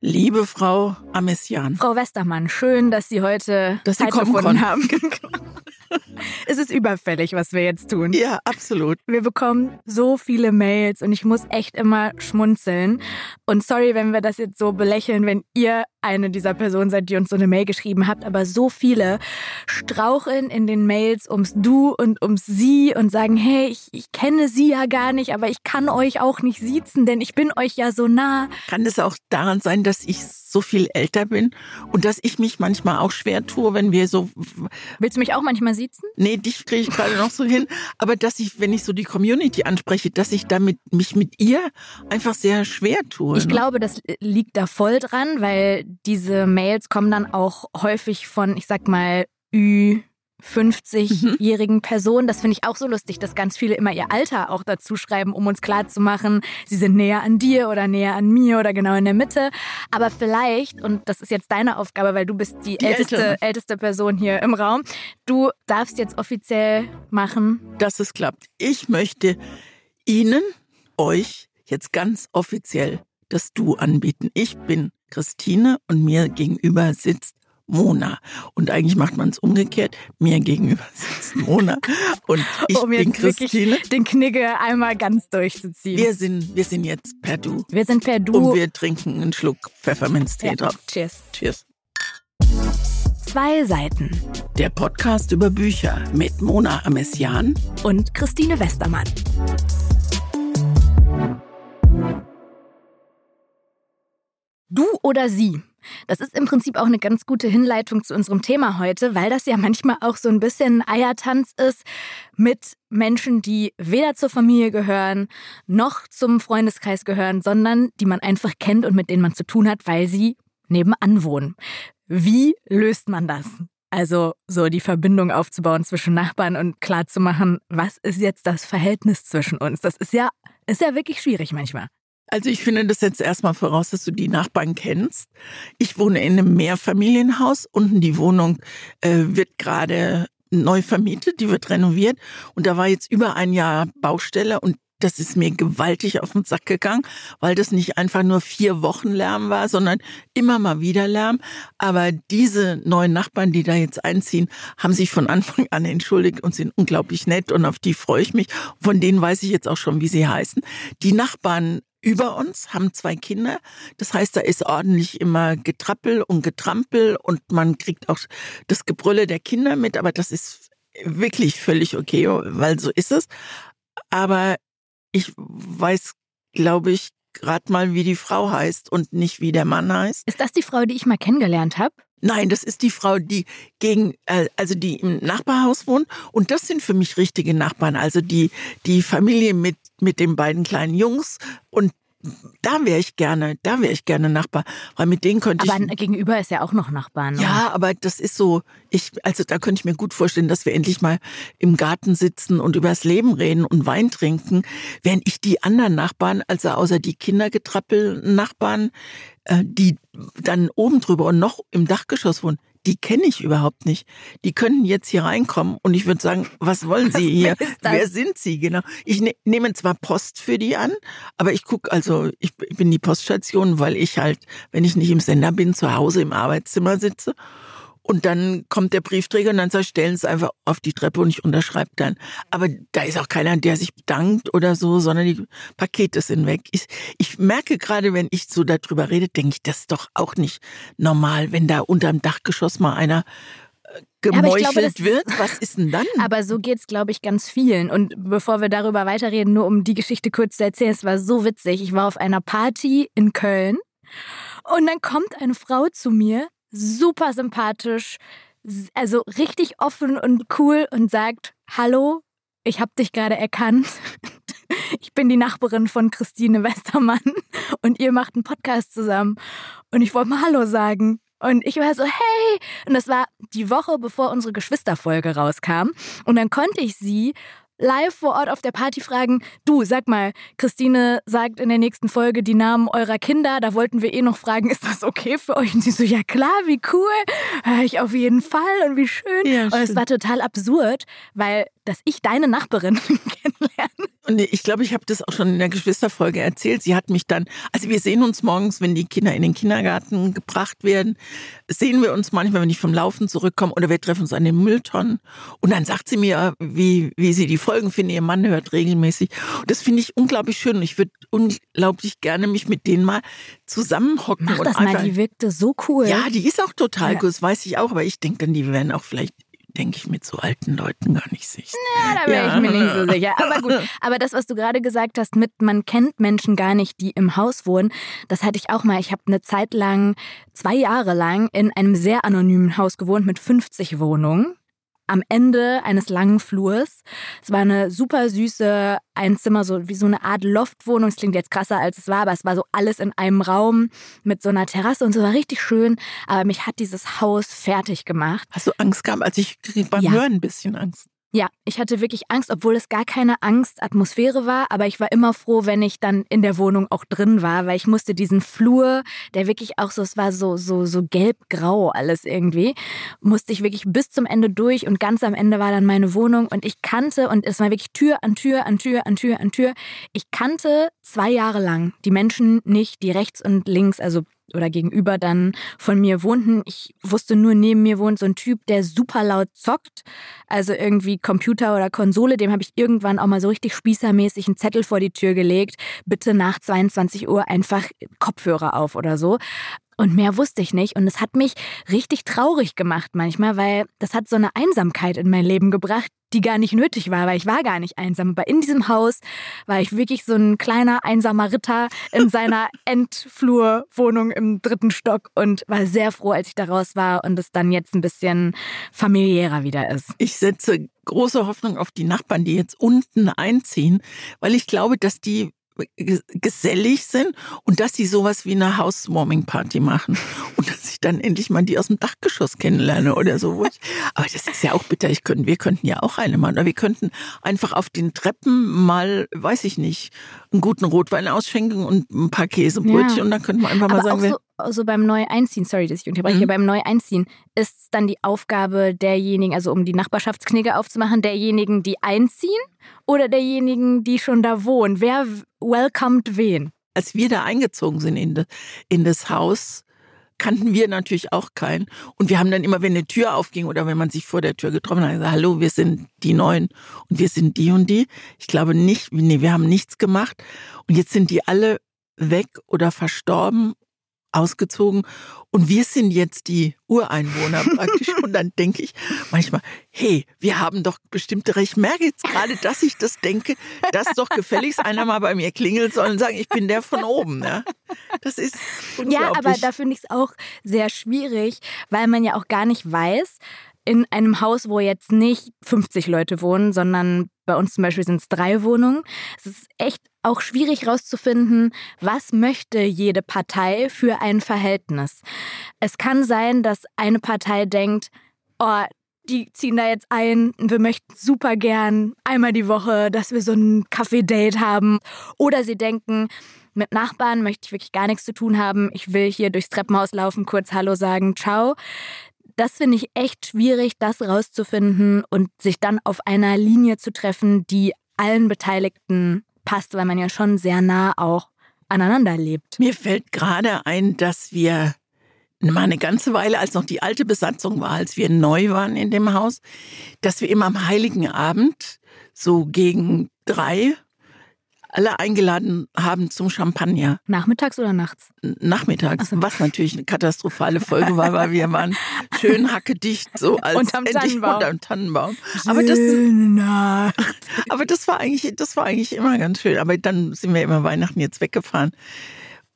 Liebe Frau Amessian. Frau Westermann, schön, dass Sie heute dass Sie Zeit kommen gefunden konnten. haben. es ist überfällig, was wir jetzt tun. Ja, absolut. Wir bekommen so viele Mails und ich muss echt immer schmunzeln. Und sorry, wenn wir das jetzt so belächeln, wenn ihr eine dieser Personen seid, die uns so eine Mail geschrieben habt, aber so viele straucheln in den Mails ums Du und ums Sie und sagen, hey, ich, ich kenne Sie ja gar nicht, aber ich kann euch auch nicht siezen, denn ich bin euch ja so nah. Kann es auch daran sein, dass ich so viel älter bin und dass ich mich manchmal auch schwer tue, wenn wir so. Willst du mich auch manchmal siezen? Nee, dich kriege ich gerade noch so hin. Aber dass ich, wenn ich so die Community anspreche, dass ich damit mich mit ihr einfach sehr schwer tue. Ich ne? glaube, das liegt da voll dran, weil diese Mails kommen dann auch häufig von, ich sag mal, Ü. 50-jährigen Personen. Das finde ich auch so lustig, dass ganz viele immer ihr Alter auch dazu schreiben, um uns klarzumachen, sie sind näher an dir oder näher an mir oder genau in der Mitte. Aber vielleicht, und das ist jetzt deine Aufgabe, weil du bist die, Die älteste, Ältere. älteste Person hier im Raum, du darfst jetzt offiziell machen. dass es klappt. Ich möchte Ihnen, euch jetzt ganz offiziell das Du anbieten. Ich bin Christine und mir gegenüber sitzt Mona. Und eigentlich macht man es umgekehrt. Mir gegenüber sitzt Mona und ich um bin Christine. den Knigge einmal ganz durchzuziehen. Wir sind, wir sind jetzt per Du. Wir sind per Du. Und wir trinken einen Schluck Pfefferminztee ja. drauf. Cheers. Cheers. Zwei Seiten Der Podcast über Bücher mit Mona Amessian. und Christine Westermann. Du oder sie? Das ist im Prinzip auch eine ganz gute Hinleitung zu unserem Thema heute, weil das ja manchmal auch so ein bisschen ein Eiertanz ist mit Menschen, die weder zur Familie gehören, noch zum Freundeskreis gehören, sondern die man einfach kennt und mit denen man zu tun hat, weil sie nebenan wohnen. Wie löst man das? Also so die Verbindung aufzubauen zwischen Nachbarn und klarzumachen, was ist jetzt das Verhältnis zwischen uns? Das ist ja, ist ja wirklich schwierig manchmal. Also ich finde das jetzt erstmal voraus, dass du die Nachbarn kennst. Ich wohne in einem Mehrfamilienhaus. Unten die Wohnung äh, wird gerade neu vermietet, die wird renoviert. Und da war jetzt über ein Jahr Baustelle und das ist mir gewaltig auf den Sack gegangen, weil das nicht einfach nur vier Wochen Lärm war, sondern immer mal wieder Lärm. Aber diese neuen Nachbarn, die da jetzt einziehen, haben sich von Anfang an entschuldigt und sind unglaublich nett und auf die freue ich mich. Von denen weiß ich jetzt auch schon, wie sie heißen. Die Nachbarn über uns haben zwei Kinder. Das heißt, da ist ordentlich immer Getrappel und Getrampel und man kriegt auch das Gebrülle der Kinder mit, aber das ist wirklich völlig okay, weil so ist es. Aber ich weiß, glaube ich, gerade mal, wie die Frau heißt und nicht wie der Mann heißt. Ist das die Frau, die ich mal kennengelernt habe? Nein, das ist die Frau, die gegen, äh, also die im Nachbarhaus wohnt. Und das sind für mich richtige Nachbarn. Also die, die Familie mit, mit den beiden kleinen Jungs. Und da wäre ich gerne, da wäre ich gerne Nachbar. Weil mit denen könnte Aber ich. gegenüber ist ja auch noch Nachbarn. ne? Ja, aber das ist so, ich, also da könnte ich mir gut vorstellen, dass wir endlich mal im Garten sitzen und über das Leben reden und Wein trinken, während ich die anderen Nachbarn, also außer die Kindergetrappel-Nachbarn, äh, die dann oben drüber und noch im Dachgeschoss wohnen, die kenne ich überhaupt nicht. Die könnten jetzt hier reinkommen und ich würde sagen, was wollen Sie hier? wer sind Sie? Genau. Ich ne nehme zwar Post für die an, aber ich gucke, also ich bin die Poststation, weil ich halt, wenn ich nicht im Sender bin, zu Hause im Arbeitszimmer sitze. Und dann kommt der Briefträger und dann sagt, stellen Sie es einfach auf die Treppe und ich unterschreibe dann. Aber da ist auch keiner, der sich bedankt oder so, sondern die Pakete sind weg. Ich, ich merke gerade, wenn ich so darüber rede, denke ich, das ist doch auch nicht normal, wenn da unterm Dachgeschoss mal einer äh, gemeuchelt glaube, das- wird. Was ist denn dann? Aber so geht's, glaube ich, ganz vielen. Und bevor wir darüber weiterreden, nur um die Geschichte kurz zu erzählen, es war so witzig. Ich war auf einer Party in Köln und dann kommt eine Frau zu mir, super sympathisch, also richtig offen und cool und sagt, hallo, ich habe dich gerade erkannt. Ich bin die Nachbarin von Christine Westermann und ihr macht einen Podcast zusammen. Und ich wollte mal Hallo sagen. Und ich war so, hey! Und das war die Woche, bevor unsere Geschwisterfolge rauskam. Und dann konnte ich sie live vor Ort auf der Party fragen, du, sag mal, Christine sagt in der nächsten Folge die Namen eurer Kinder, da wollten wir eh noch fragen, ist das okay für euch? Und sie so, ja klar, wie cool, hör ich auf jeden Fall und wie schön. Ja, und es war total absurd, weil, dass ich deine Nachbarin kennenlerne, Und ich glaube, ich habe das auch schon in der Geschwisterfolge erzählt. Sie hat mich dann, also wir sehen uns morgens, wenn die Kinder in den Kindergarten gebracht werden, sehen wir uns manchmal, wenn ich vom Laufen zurückkomme oder wir treffen uns an den Mülltonnen. Und dann sagt sie mir, wie, wie sie die Folgen finden. Ihr Mann hört regelmäßig. Und das finde ich unglaublich schön. Und ich würde unglaublich gerne mich mit denen mal zusammenhocken. Mach und das einfach, mal, die wirkte so cool. Ja, die ist auch total Ja. gut, das weiß ich auch. Aber ich denke dann, die werden auch vielleicht, denke ich, mit so alten Leuten gar nicht sich. Ja, da wäre Ja. ich mir nicht so sicher. Aber gut, aber das, was du gerade gesagt hast, mit man kennt Menschen gar nicht, die im Haus wohnen, das hatte ich auch mal. Ich habe eine Zeit lang, zwei Jahre lang, in einem sehr anonymen Haus gewohnt mit 50 Wohnungen. Am Ende eines langen Flurs. Es war eine super süße Einzimmer, so wie so eine Art Loftwohnung. Es klingt jetzt krasser, als es war, aber es war so alles in einem Raum mit so einer Terrasse und so war richtig schön. Aber mich hat dieses Haus fertig gemacht. Hast du Angst gehabt? Also ich kriege beim Ja. Hören ein bisschen Angst. Ja, ich hatte wirklich Angst, obwohl es gar keine Angstatmosphäre war, aber ich war immer froh, wenn ich dann in der Wohnung auch drin war, weil ich musste diesen Flur, der wirklich auch so, es war so, so, so gelb-grau alles irgendwie, musste ich wirklich bis zum Ende durch und ganz am Ende war dann meine Wohnung und ich kannte, und es war wirklich Tür an Tür an Tür an Tür an Tür, ich kannte zwei Jahre lang die Menschen nicht, die rechts und links, also oder gegenüber dann von mir wohnten. Ich wusste nur, neben mir wohnt so ein Typ, der super laut zockt. Also irgendwie Computer oder Konsole. Dem habe ich irgendwann auch mal so richtig spießermäßig einen Zettel vor die Tür gelegt. Bitte nach 22 Uhr einfach Kopfhörer auf oder so. Und mehr wusste ich nicht. Und es hat mich richtig traurig gemacht manchmal, weil das hat so eine Einsamkeit in mein Leben gebracht, die gar nicht nötig war, weil ich war gar nicht einsam. Aber in diesem Haus war ich wirklich so ein kleiner einsamer Ritter in seiner Endflurwohnung im dritten Stock und war sehr froh, als ich da raus war und es dann jetzt ein bisschen familiärer wieder ist. Ich setze große Hoffnung auf die Nachbarn, die jetzt unten einziehen, weil ich glaube, dass die gesellig sind und dass sie sowas wie eine Housewarming-Party machen und dass ich dann endlich mal die aus dem Dachgeschoss kennenlerne oder so. Aber das ist ja auch bitter. Ich könnten, wir könnten ja auch eine machen. Oder wir könnten einfach auf den Treppen mal, weiß ich nicht, einen guten Rotwein ausschenken und ein paar Käsebrötchen Ja. und dann könnten wir einfach mal Aber sagen, auch wir, so, so beim Neu-Einziehen, sorry, dass ich unterbreche, Mhm. beim Neu-Einziehen ist es dann die Aufgabe derjenigen, also um die Nachbarschaftsknigge aufzumachen, derjenigen, die einziehen oder derjenigen, die schon da wohnen? Wer welcomed wen? als wir da eingezogen sind in, de, in das Haus, kannten wir natürlich auch keinen. Und wir haben dann immer, wenn eine Tür aufging oder wenn man sich vor der Tür getroffen hat, gesagt, hallo, wir sind die Neuen und wir sind die und die. Ich glaube nicht, nee, wir haben nichts gemacht. Und jetzt sind die alle weg oder verstorben, ausgezogen. Und wir sind jetzt die Ureinwohner praktisch. Und dann denke ich manchmal, hey, wir haben doch bestimmte Rechte. Ich merke jetzt gerade, dass ich das denke, dass doch gefälligst einer mal bei mir klingelt soll und sagen, ich bin der von oben. Ne? Das ist unglaublich. Ja, aber da finde ich es auch sehr schwierig, weil man ja auch gar nicht weiß, in einem Haus, wo jetzt nicht 50 Leute wohnen, sondern bei uns zum Beispiel sind es drei Wohnungen. Es ist echt auch schwierig herauszufinden, was möchte jede Partei für ein Verhältnis. Es kann sein, dass eine Partei denkt, oh, die ziehen da jetzt ein, wir möchten super gern einmal die Woche, dass wir so ein Kaffee-Date haben. Oder sie denken, mit Nachbarn möchte ich wirklich gar nichts zu tun haben. Ich will hier durchs Treppenhaus laufen, kurz Hallo sagen, ciao. Das finde ich echt schwierig, das rauszufinden und sich dann auf einer Linie zu treffen, die allen Beteiligten passt, weil man ja schon sehr nah auch aneinander lebt. Mir fällt gerade ein, dass wir mal eine ganze Weile, als noch die alte Besatzung war, als wir neu waren in dem Haus, dass wir immer am Heiligen Abend so gegen drei alle eingeladen haben zum Champagner Nachmittags oder nachts? nachmittags, was natürlich eine katastrophale Folge war, weil wir waren schön hackedicht so als Unterm endlich Tannenbaum. unterm Tannenbaum. Aber das, aber das war eigentlich, das war eigentlich immer ganz schön. Aber dann sind wir immer Weihnachten jetzt weggefahren.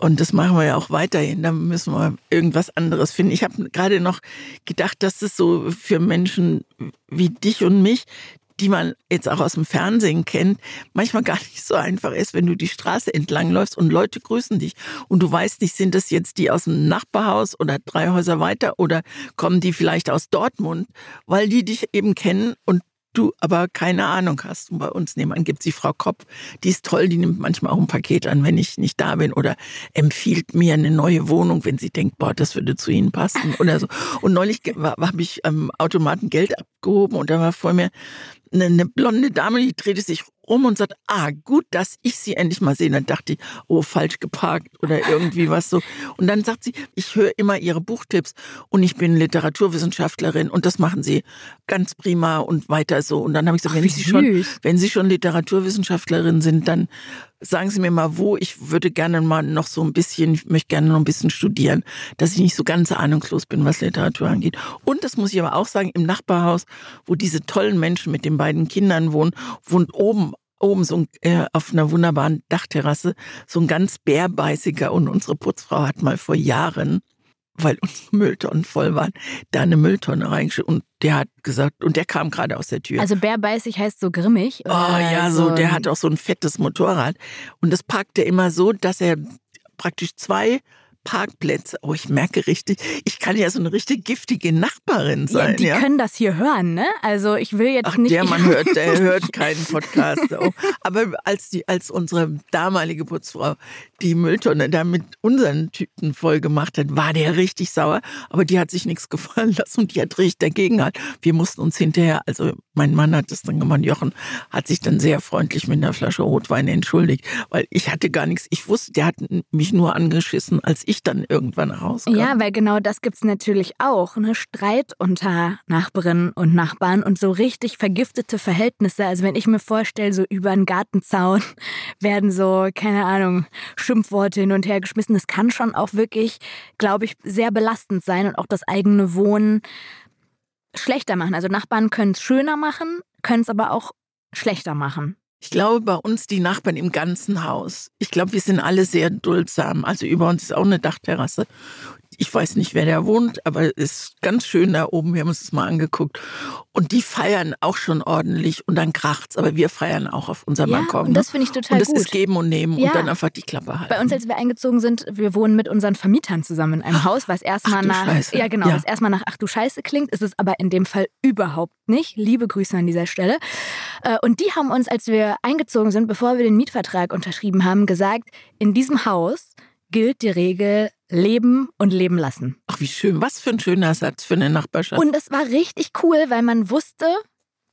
Und das machen wir ja auch weiterhin. Da müssen wir irgendwas anderes finden. Ich habe gerade noch gedacht, dass es so für Menschen wie dich und mich, die man jetzt auch aus dem Fernsehen kennt, manchmal gar nicht so einfach ist, wenn du die Straße entlang läufst und Leute grüßen dich. Und du weißt nicht, sind das jetzt die aus dem Nachbarhaus oder drei Häuser weiter oder kommen die vielleicht aus Dortmund, weil die dich eben kennen und du aber keine Ahnung hast. Und bei uns nebenan gibt es die Frau Kopp, die ist toll, die nimmt manchmal auch ein Paket an, wenn ich nicht da bin oder empfiehlt mir eine neue Wohnung, wenn sie denkt, boah, das würde zu ihnen passen oder so. Und neulich habe ich am Automaten Geld abgehoben und da war vor mir eine, eine blonde Dame, die drehte sich um und sagt, ah, gut, dass ich sie endlich mal sehe. Dann dachte ich, oh, falsch geparkt oder irgendwie was so. Und dann sagt sie, ich höre immer ihre Buchtipps und ich bin Literaturwissenschaftlerin und das machen sie ganz prima und weiter so. Und dann habe ich gesagt, Ach, wenn Sie schon, wenn Sie schon Literaturwissenschaftlerin sind, dann sagen Sie mir mal, wo ich würde gerne mal noch so ein bisschen, ich möchte gerne noch ein bisschen studieren, dass ich nicht so ganz ahnungslos bin, was Literatur angeht. Und das muss ich aber auch sagen, im Nachbarhaus, wo diese tollen Menschen mit den beiden Kindern wohnen, wohnt oben oben so ein, äh, auf einer wunderbaren Dachterrasse so ein ganz bärbeißiger und unsere Putzfrau hat mal vor Jahren weil unsere Mülltonnen voll waren, da eine Mülltonne reingeschickt und der hat gesagt, und der kam gerade aus der Tür. Also bärbeißig heißt so grimmig? Oh ja, so, so, der hat auch so ein fettes Motorrad und das parkt er immer so, dass er praktisch zwei Parkplätze. Oh, ich merke richtig, ich kann ja so eine richtig giftige Nachbarin sein. Ja, die ja? können das hier hören, ne? Also ich will jetzt Ach, nicht. Der Mann hört, der hört keinen Podcast. Oh. Aber als die, als unsere damalige Putzfrau die Mülltonne da mit unseren Tüten voll gemacht hat, war der richtig sauer. Aber die hat sich nichts gefallen lassen und die hat richtig dagegen halt. Wir mussten uns hinterher, also mein Mann hat das dann gemacht, Jochen hat sich dann sehr freundlich mit einer Flasche Rotwein entschuldigt, weil ich hatte gar nichts. Ich wusste, der hat mich nur angeschissen, als ich dann irgendwann kam. Ja, weil genau das gibt es natürlich auch. Ne? Streit unter Nachbarinnen und Nachbarn und so richtig vergiftete Verhältnisse. Also wenn ich mir vorstelle, so über einen Gartenzaun werden so, keine Ahnung, Schimpfworte hin und her geschmissen. Das kann schon auch wirklich, glaube ich, sehr belastend sein und auch das eigene Wohnen schlechter machen. Also Nachbarn können es schöner machen, können es aber auch schlechter machen. Ich glaube, bei uns die Nachbarn im ganzen Haus. Ich glaube, wir sind alle sehr duldsam. Also über uns ist auch eine Dachterrasse. Ich weiß nicht, wer da wohnt, aber es ist ganz schön da oben. Wir haben uns das mal angeguckt. Und die feiern auch schon ordentlich und dann kracht's. Aber wir feiern auch auf unserem ja, Balkon. Und das finde ich total gut. Und das ist geben und nehmen ja. und dann einfach die Klappe halten. Bei uns, als wir eingezogen sind, wir wohnen mit unseren Vermietern zusammen in einem Haus, was erstmal nach, Scheiße. ja genau, ja. was erstmal nach Ach du Scheiße klingt, ist es aber in dem Fall überhaupt nicht. Liebe Grüße an dieser Stelle. Äh, und die haben uns, als wir eingezogen sind, bevor wir den Mietvertrag unterschrieben haben, gesagt, in diesem Haus gilt die Regel leben und leben lassen. Ach, wie schön. Was für ein schöner Satz für eine Nachbarschaft. Und es war richtig cool, weil man wusste,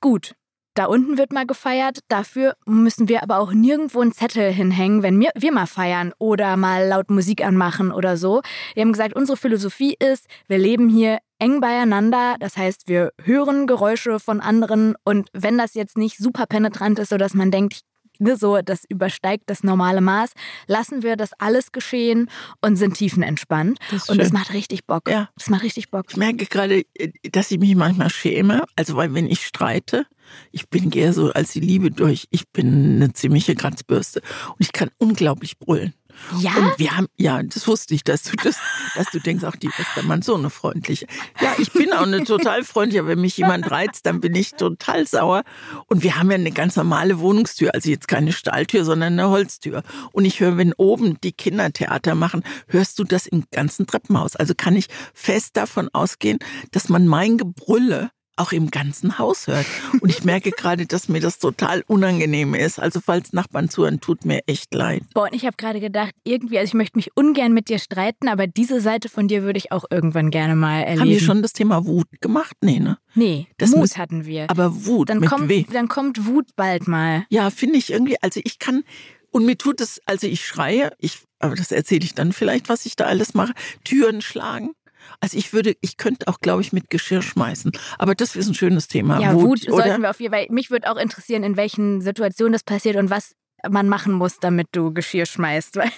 gut, da unten wird mal gefeiert, dafür müssen wir aber auch nirgendwo einen Zettel hinhängen, wenn wir, wir mal feiern oder mal laut Musik anmachen oder so. Wir haben gesagt, unsere Philosophie ist, wir leben hier eng beieinander. Das heißt, wir hören Geräusche von anderen und wenn das jetzt nicht super penetrant ist, sodass man denkt, ne, so, das übersteigt das normale Maß, lassen wir das alles geschehen und sind tiefenentspannt. Das und das macht richtig Bock. Ja. Das macht richtig Bock. Ich merke gerade, dass ich mich manchmal schäme. Also, weil wenn ich streite, ich bin eher so als die Liebe durch, ich bin eine ziemliche Kratzbürste und ich kann unglaublich brüllen. Ja? Und wir haben, ja, das wusste ich, dass du das, dass du denkst, ach, die Westermann, so eine freundliche. Ja, ich bin auch eine total freundliche. Wenn mich jemand reizt, dann bin ich total sauer. Und wir haben ja eine ganz normale Wohnungstür, also jetzt keine Stahltür, sondern eine Holztür. Und ich höre, wenn oben die Kinder Theater machen, hörst du das im ganzen Treppenhaus. Also kann ich fest davon ausgehen, dass man mein Gebrülle auch im ganzen Haus hört. Und ich merke gerade, dass mir das total unangenehm ist. Also falls Nachbarn zuhören, tut mir echt leid. Boah, und ich habe gerade gedacht, irgendwie, also ich möchte mich ungern mit dir streiten, aber diese Seite von dir würde ich auch irgendwann gerne mal erleben. Haben wir schon das Thema Wut gemacht? Nee, ne? Nee, das Mut muss, hatten wir. Aber Wut, dann mit kommt, weh. Dann kommt Wut bald mal. Ja, finde ich irgendwie, also ich kann, und mir tut es, also ich schreie, ich, aber das erzähle ich dann vielleicht, was ich da alles mache, Türen schlagen. Also ich würde, ich könnte auch, glaube ich, mit Geschirr schmeißen. Aber das ist ein schönes Thema. Ja, Wut, Wut sollten wir auf jeden Fall. Mich würde auch interessieren, in welchen Situationen das passiert und was man machen muss, damit du Geschirr schmeißt. Weil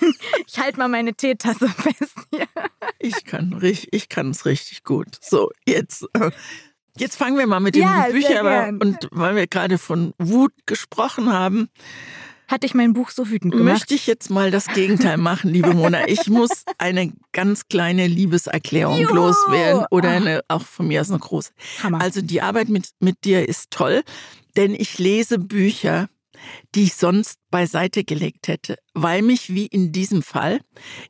ich halte mal meine Teetasse fest hier. Ich kann ich kann es richtig gut. So, jetzt. äh, Jetzt fangen wir mal mit den Ja, Büchern an. Und weil wir gerade von Wut gesprochen haben, Hat dich mein Buch so wütend gemacht? möchte ich jetzt mal das Gegenteil machen, liebe Mona. Ich muss eine ganz kleine Liebeserklärung Juhu! loswerden oder eine, auch von mir aus eine große. Hammer. Also die Arbeit mit, mit dir ist toll, denn ich lese Bücher, die ich sonst beiseite gelegt hätte, weil mich wie in diesem Fall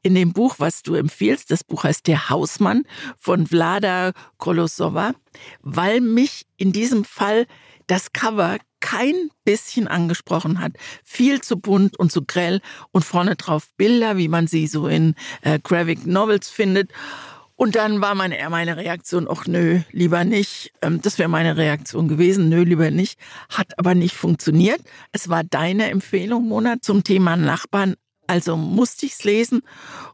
in dem Buch, was du empfiehlst, das Buch heißt Der Hausmann von Vlada Kolosova, weil mich in diesem Fall das Cover kein bisschen angesprochen hat. Viel zu bunt und zu grell und vorne drauf Bilder, wie man sie so in äh, Graphic Novels findet. Und dann war meine, meine Reaktion, ach nö, lieber nicht. Ähm, das wäre meine Reaktion gewesen, nö, lieber nicht. Hat aber nicht funktioniert. Es war deine Empfehlung, Mona, zum Thema Nachbarn. Also musste ich es lesen.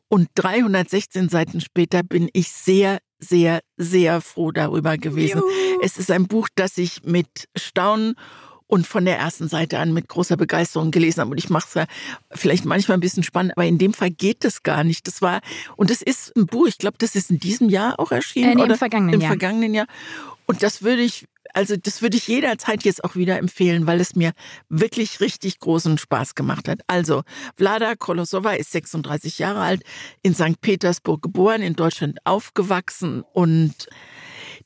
Und 316 Seiten später bin ich sehr, sehr, sehr froh darüber gewesen. Juhu. Es ist ein Buch, das ich mit Staunen und von der ersten Seite an mit großer Begeisterung gelesen habe. Und ich mache es ja vielleicht manchmal ein bisschen spannend, aber in dem Fall geht es gar nicht. Das war, und das ist ein Buch, ich glaube, das ist in diesem Jahr auch erschienen. Äh, nee, oder? Im vergangenen Im Jahr. vergangenen Jahr. Und das würde ich, also das würde ich jederzeit jetzt auch wieder empfehlen, weil es mir wirklich richtig großen Spaß gemacht hat. Also, Vlada Kolosova ist 36 Jahre alt, in St. Petersburg geboren, in Deutschland aufgewachsen und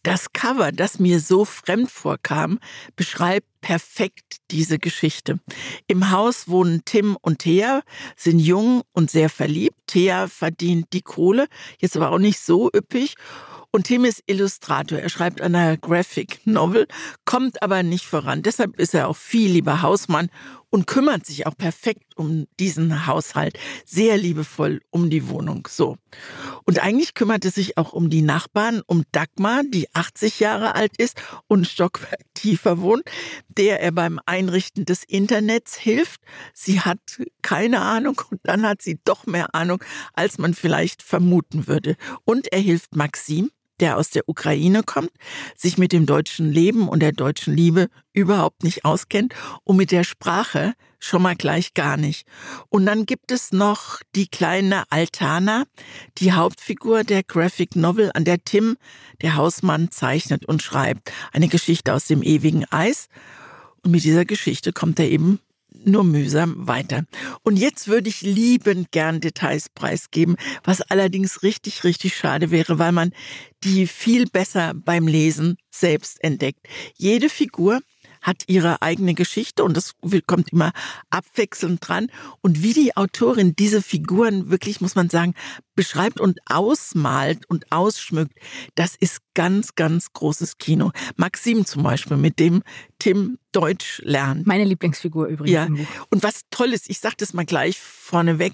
das Cover, das mir so fremd vorkam, beschreibt perfekt diese Geschichte. Im Haus wohnen Tim und Thea, sind jung und sehr verliebt. Thea verdient die Kohle, jetzt aber auch nicht so üppig. Und Tim ist Illustrator. Er schreibt eine Graphic Novel, kommt aber nicht voran. Deshalb ist er auch viel lieber Hausmann und kümmert sich auch perfekt um diesen Haushalt. Sehr liebevoll um die Wohnung. So. Und eigentlich kümmert er sich auch um die Nachbarn, um Dagmar, die 80 Jahre alt ist und Stockwerk tiefer wohnt, der er beim Einrichten des Internets hilft. Sie hat keine Ahnung und dann hat sie doch mehr Ahnung, als man vielleicht vermuten würde. Und er hilft Maxim, der aus der Ukraine kommt, sich mit dem deutschen Leben und der deutschen Liebe überhaupt nicht auskennt und mit der Sprache schon mal gleich gar nicht. Und dann gibt es noch die kleine Altana, die Hauptfigur der Graphic Novel, an der Tim, der Hausmann, zeichnet und schreibt. Eine Geschichte aus dem ewigen Eis. Und mit dieser Geschichte kommt er eben nur mühsam weiter. Und jetzt würde ich liebend gern Details preisgeben, was allerdings richtig, richtig schade wäre, weil man die viel besser beim Lesen selbst entdeckt. Jede Figur hat ihre eigene Geschichte und das kommt immer abwechselnd dran. Und wie die Autorin diese Figuren wirklich, muss man sagen, beschreibt und ausmalt und ausschmückt, das ist ganz, ganz großes Kino. Maxim zum Beispiel, mit dem Tim Deutsch lernt. Meine Lieblingsfigur übrigens. Ja. Und was toll ist, ich sage das mal gleich vorneweg,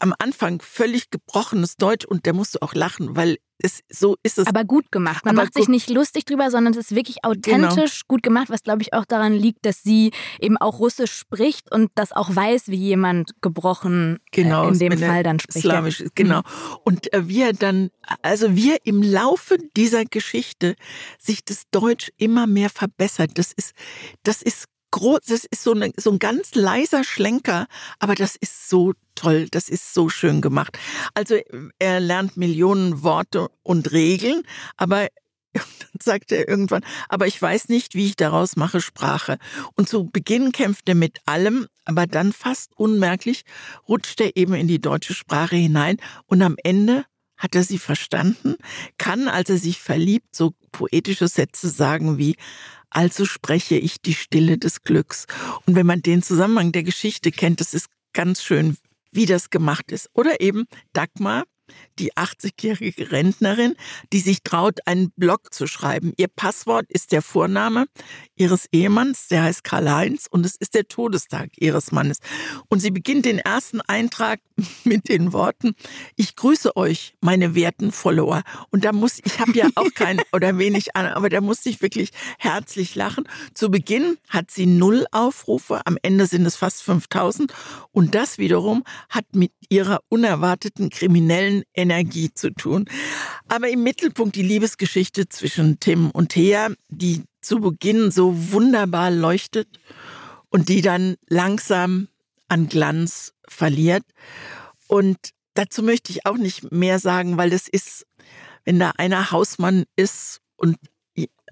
am Anfang völlig gebrochenes Deutsch und der musste auch lachen, weil es, so ist es. Aber gut gemacht. Man macht sich nicht lustig drüber, sondern es ist wirklich authentisch genau. gut gemacht, was glaube ich auch daran liegt, dass sie eben auch Russisch spricht und das auch weiß, wie jemand gebrochen äh, genau, äh, in dem Fall dann spricht. Islamisch, genau. Mhm. Und äh, wir dann, also wir im Laufe dieser Geschichte sich das Deutsch immer mehr verbessert. Das ist, das ist groß, das ist so, eine, so ein ganz leiser Schlenker, aber das ist so toll, das ist so schön gemacht. Also er lernt Millionen Worte und Regeln, aber dann sagt er irgendwann, aber ich weiß nicht, wie ich daraus mache Sprache. Und zu Beginn kämpft er mit allem, aber dann fast unmerklich rutscht er eben in die deutsche Sprache hinein und am Ende hat er sie verstanden, kann, als er sich verliebt, so poetische Sätze sagen wie also spreche ich die Stille des Glücks. Und wenn man den Zusammenhang der Geschichte kennt, das ist ganz schön, wie das gemacht ist. Oder eben Dagmar, die 80-jährige Rentnerin, die sich traut, einen Blog zu schreiben. Ihr Passwort ist der Vorname ihres Ehemanns, der heißt Karl-Heinz, und es ist der Todestag ihres Mannes. Und sie beginnt den ersten Eintrag mit den Worten, ich grüße euch, meine werten Follower. Und da muss, ich habe ja auch kein oder wenig an, aber da musste ich wirklich herzlich lachen. Zu Beginn hat sie null Aufrufe, am Ende sind es fast 5000. Und das wiederum hat mit ihrer unerwarteten kriminellen Energie zu tun. Aber im Mittelpunkt die Liebesgeschichte zwischen Tim und Thea, die zu Beginn so wunderbar leuchtet und die dann langsam an Glanz verliert. Und dazu möchte ich auch nicht mehr sagen, weil es ist, wenn da einer Hausmann ist und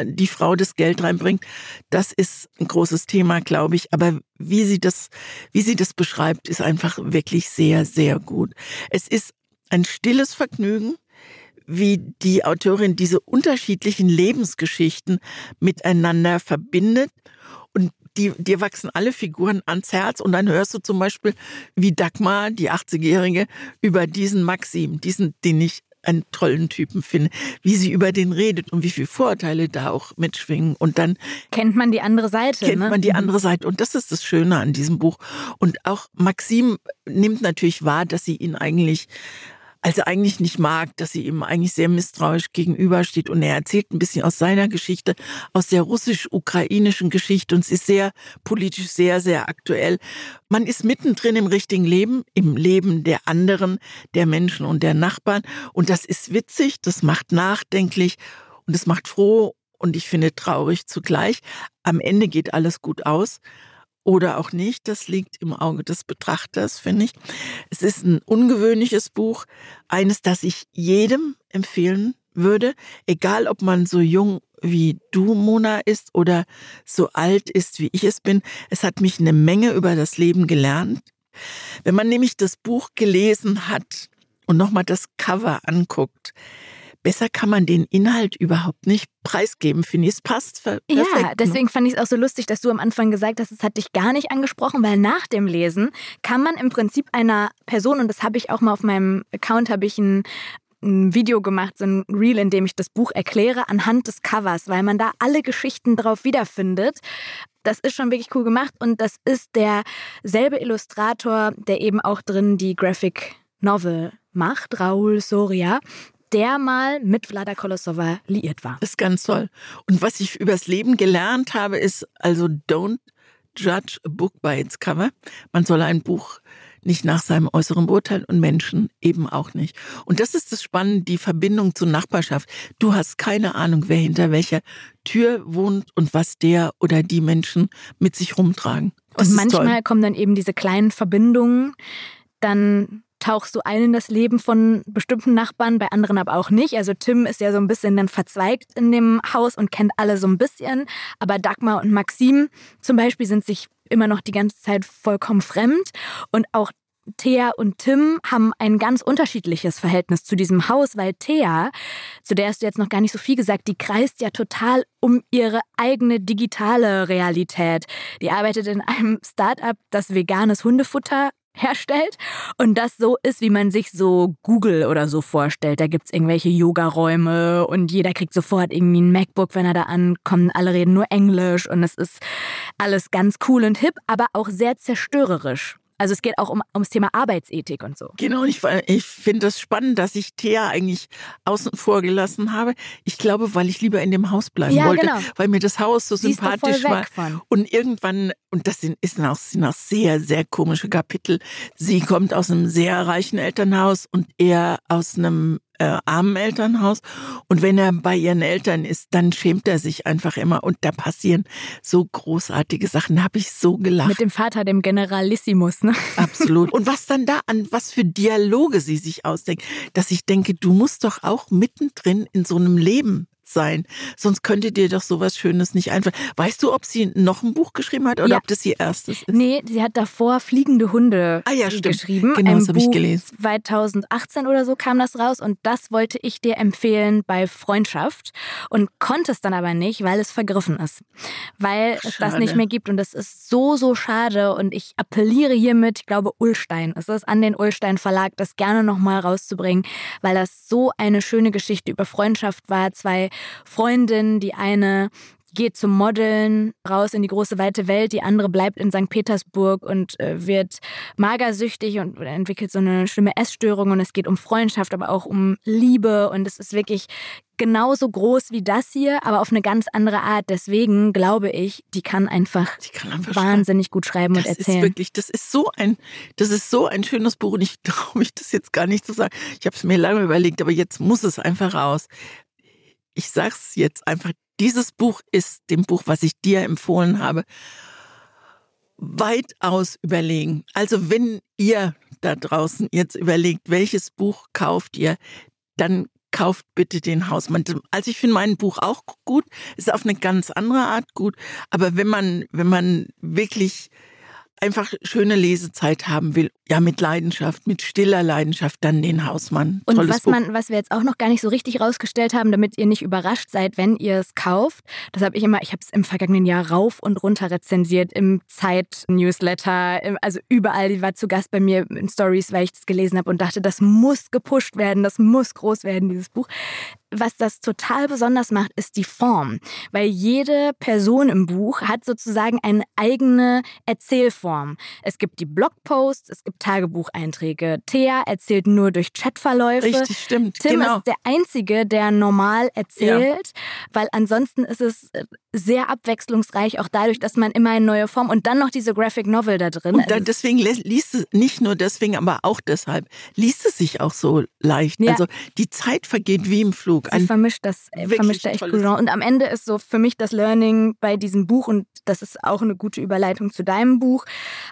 die Frau das Geld reinbringt, das ist ein großes Thema, glaube ich. Aber wie sie das, wie sie das beschreibt, ist einfach wirklich sehr, sehr gut. Es ist ein stilles Vergnügen, wie die Autorin diese unterschiedlichen Lebensgeschichten miteinander verbindet. Und die, dir wachsen alle Figuren ans Herz und dann hörst du zum Beispiel, wie Dagmar, die 80-Jährige, über diesen Maxim, diesen, den ich einen tollen Typen finde, wie sie über den redet und wie viele Vorurteile da auch mitschwingen. Und dann kennt man die andere Seite. Kennt ne? man die mhm. andere Seite. Und das ist das Schöne an diesem Buch. Und auch Maxim nimmt natürlich wahr, dass sie ihn eigentlich also eigentlich nicht mag, dass sie ihm eigentlich sehr misstrauisch gegenübersteht. Und er erzählt ein bisschen aus seiner Geschichte, aus der russisch-ukrainischen Geschichte. Und es ist sehr politisch, sehr, sehr aktuell. Man ist mittendrin im richtigen Leben, im Leben der anderen, der Menschen und der Nachbarn. Und das ist witzig, das macht nachdenklich und es macht froh und ich finde traurig zugleich. Am Ende geht alles gut aus oder auch nicht. Das liegt im Auge des Betrachters, finde ich. Es ist ein ungewöhnliches Buch, eines, das ich jedem empfehlen würde, egal ob man so jung wie du, Mona, ist oder so alt ist, wie ich es bin. Es hat mich eine Menge über das Leben gelernt. Wenn man nämlich das Buch gelesen hat und nochmal das Cover anguckt, besser kann man den Inhalt überhaupt nicht preisgeben, finde ich. Es passt perfekt. Ja, ne? deswegen fand ich es auch so lustig, dass du am Anfang gesagt hast, es hat dich gar nicht angesprochen, weil nach dem Lesen kann man im Prinzip einer Person, und das habe ich auch mal auf meinem Account, habe ich ein ein Video gemacht, so ein Reel, in dem ich das Buch erkläre anhand des Covers, weil man da alle Geschichten drauf wiederfindet. Das ist schon wirklich cool gemacht und das ist derselbe Illustrator, der eben auch drin die Graphic Novel macht, Raul Soria der mal mit Vlada Kolosova liiert war. Das ist ganz toll. Und was ich übers Leben gelernt habe, ist also don't judge a book by its cover. Man soll ein Buch nicht nach seinem äußeren beurteilen und Menschen eben auch nicht. Und das ist das Spannende, die Verbindung zur Nachbarschaft. Du hast keine Ahnung, wer hinter welcher Tür wohnt und was der oder die Menschen mit sich rumtragen. Das und manchmal kommen dann eben diese kleinen Verbindungen dann tauchst du ein in das Leben von bestimmten Nachbarn, bei anderen aber auch nicht. Also Tim ist ja so ein bisschen dann verzweigt in dem Haus und kennt alle so ein bisschen. Aber Dagmar und Maxim zum Beispiel sind sich immer noch die ganze Zeit vollkommen fremd. Und auch Thea und Tim haben ein ganz unterschiedliches Verhältnis zu diesem Haus, weil Thea, zu der hast du jetzt noch gar nicht so viel gesagt, die kreist ja total um ihre eigene digitale Realität. Die arbeitet in einem Start-up, das veganes Hundefutter herstellt und das so ist, wie man sich so Google oder so vorstellt. Da gibt es irgendwelche Yoga-Räume und jeder kriegt sofort irgendwie ein MacBook, wenn er da ankommt. Alle reden nur Englisch und es ist alles ganz cool und hip, aber auch sehr zerstörerisch. Also es geht auch um, ums Thema Arbeitsethik und so. Genau, ich, ich finde das spannend, dass ich Thea eigentlich außen vor gelassen habe. Ich glaube, weil ich lieber in dem Haus bleiben ja, wollte, genau. weil mir das Haus so Siehst sympathisch war. Von. Und irgendwann, und das sind, ist auch, sind auch sehr, sehr komische Kapitel. Sie kommt aus einem sehr reichen Elternhaus und er aus einem äh, armen Elternhaus. Und wenn er bei ihren Eltern ist, dann schämt er sich einfach immer. Und da passieren so großartige Sachen. Da habe ich so gelacht. Mit dem Vater, dem Generalissimus, ne? Absolut. Und was dann da an, was für Dialoge sie sich ausdenkt, dass ich denke, du musst doch auch mittendrin in so einem Leben sein. Sonst könnte dir doch sowas Schönes nicht einfallen. Weißt du, ob sie noch ein Buch geschrieben hat oder ja. ob das ihr erstes ist? Nee, sie hat davor Fliegende Hunde ah, ja, geschrieben. Genau, das habe ich gelesen. 2018 oder so kam das raus und das wollte ich dir empfehlen bei Freundschaft und konnte es dann aber nicht, weil es vergriffen ist. Weil Ach, es das nicht mehr gibt und das ist so, so schade und ich appelliere hiermit, ich glaube Ullstein, es ist an den Ullstein Verlag, das gerne nochmal rauszubringen, weil das so eine schöne Geschichte über Freundschaft war. Zwei Freundin, die eine geht zum Modeln raus in die große weite Welt, die andere bleibt in St. Petersburg und äh, wird magersüchtig und entwickelt so eine schlimme Essstörung und es geht um Freundschaft, aber auch um Liebe und es ist wirklich genauso groß wie das hier, aber auf eine ganz andere Art. Deswegen glaube ich, die kann einfach, die kann einfach wahnsinnig schreiben. gut schreiben das und erzählen. Ist wirklich, das ist so ein, das ist so ein schönes Buch und ich traue mich das jetzt gar nicht zu sagen. Ich habe es mir lange überlegt, aber jetzt muss es einfach raus ich sag's jetzt einfach, dieses Buch ist dem Buch, was ich dir empfohlen habe, weitaus überlegen. Also wenn ihr da draußen jetzt überlegt, welches Buch kauft ihr, dann kauft bitte den Hausmann. Also ich finde mein Buch auch gut, ist auf eine ganz andere Art gut, aber wenn man wenn man wirklich einfach schöne Lesezeit haben will, ja mit Leidenschaft, mit stiller Leidenschaft, dann den Hausmann. Und was Buch. man, was wir jetzt auch noch gar nicht so richtig rausgestellt haben, damit ihr nicht überrascht seid, wenn ihr es kauft, das habe ich immer, ich habe es im vergangenen Jahr rauf und runter rezensiert im Zeit-Newsletter, also überall. Die war zu Gast bei mir in Stories, weil ich das gelesen habe und dachte, das muss gepusht werden, das muss groß werden, dieses Buch. Was das total besonders macht, ist die Form. Weil jede Person im Buch hat sozusagen eine eigene Erzählform. Es gibt die Blogposts, es gibt Tagebucheinträge. Thea erzählt nur durch Chatverläufe. Richtig, stimmt. Tim genau. ist der Einzige, der normal erzählt, ja. weil ansonsten ist es äh, sehr abwechslungsreich, auch dadurch, dass man immer eine neue Form und dann noch diese Graphic Novel da drin. Und da, deswegen liest es, nicht nur deswegen, aber auch deshalb, liest es sich auch so leicht. Ja. Also die Zeit vergeht wie im Flug. Sie vermischt das, äh, vermischt da echt gut. Und am Ende ist so für mich das Learning bei diesem Buch, und das ist auch eine gute Überleitung zu deinem Buch,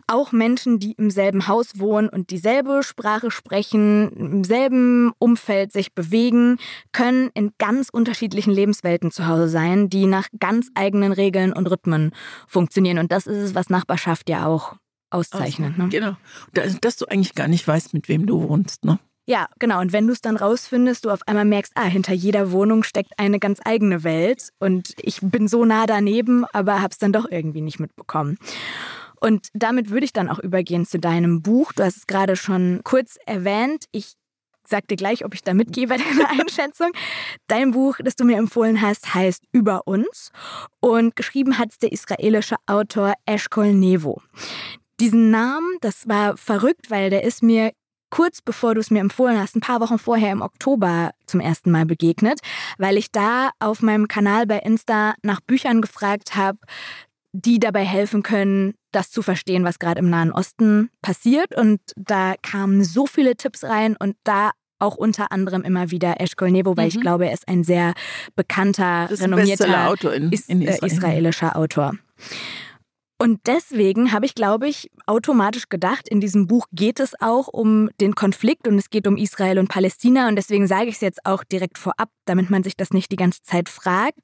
auch Menschen, die im selben Haus wohnen und dieselbe Sprache sprechen, im selben Umfeld sich bewegen, können in ganz unterschiedlichen Lebenswelten zu Hause sein, die nach ganz eigenen Regeln und Rhythmen funktionieren. Und das ist es, was Nachbarschaft ja auch auszeichnet. Ne? Genau. Dass du eigentlich gar nicht weißt, mit wem du wohnst, ne? Ja, genau. Und wenn du es dann rausfindest, du auf einmal merkst, ah, hinter jeder Wohnung steckt eine ganz eigene Welt und ich bin so nah daneben, aber hab's dann doch irgendwie nicht mitbekommen. Und damit würde ich dann auch übergehen zu deinem Buch. Du hast es gerade schon kurz erwähnt. Ich sag dir gleich, ob ich da mitgehe bei deiner Einschätzung. Dein Buch, das du mir empfohlen hast, heißt Über uns und geschrieben hat es der israelische Autor Eshkol Nevo. Diesen Namen, das war verrückt, weil der ist mir kurz bevor du es mir empfohlen hast, ein paar Wochen vorher im Oktober zum ersten Mal begegnet, weil ich da auf meinem Kanal bei Insta nach Büchern gefragt habe, die dabei helfen können, das zu verstehen, was gerade im Nahen Osten passiert. Und da kamen so viele Tipps rein und da auch unter anderem immer wieder Eshkol Nevo, weil mhm. ich glaube, er ist ein sehr bekannter, renommierter Autor in, in Israel. israelischer Autor. Und deswegen habe ich, glaube ich, automatisch gedacht, in diesem Buch geht es auch um den Konflikt und es geht um Israel und Palästina. Und deswegen sage ich es jetzt auch direkt vorab, damit man sich das nicht die ganze Zeit fragt.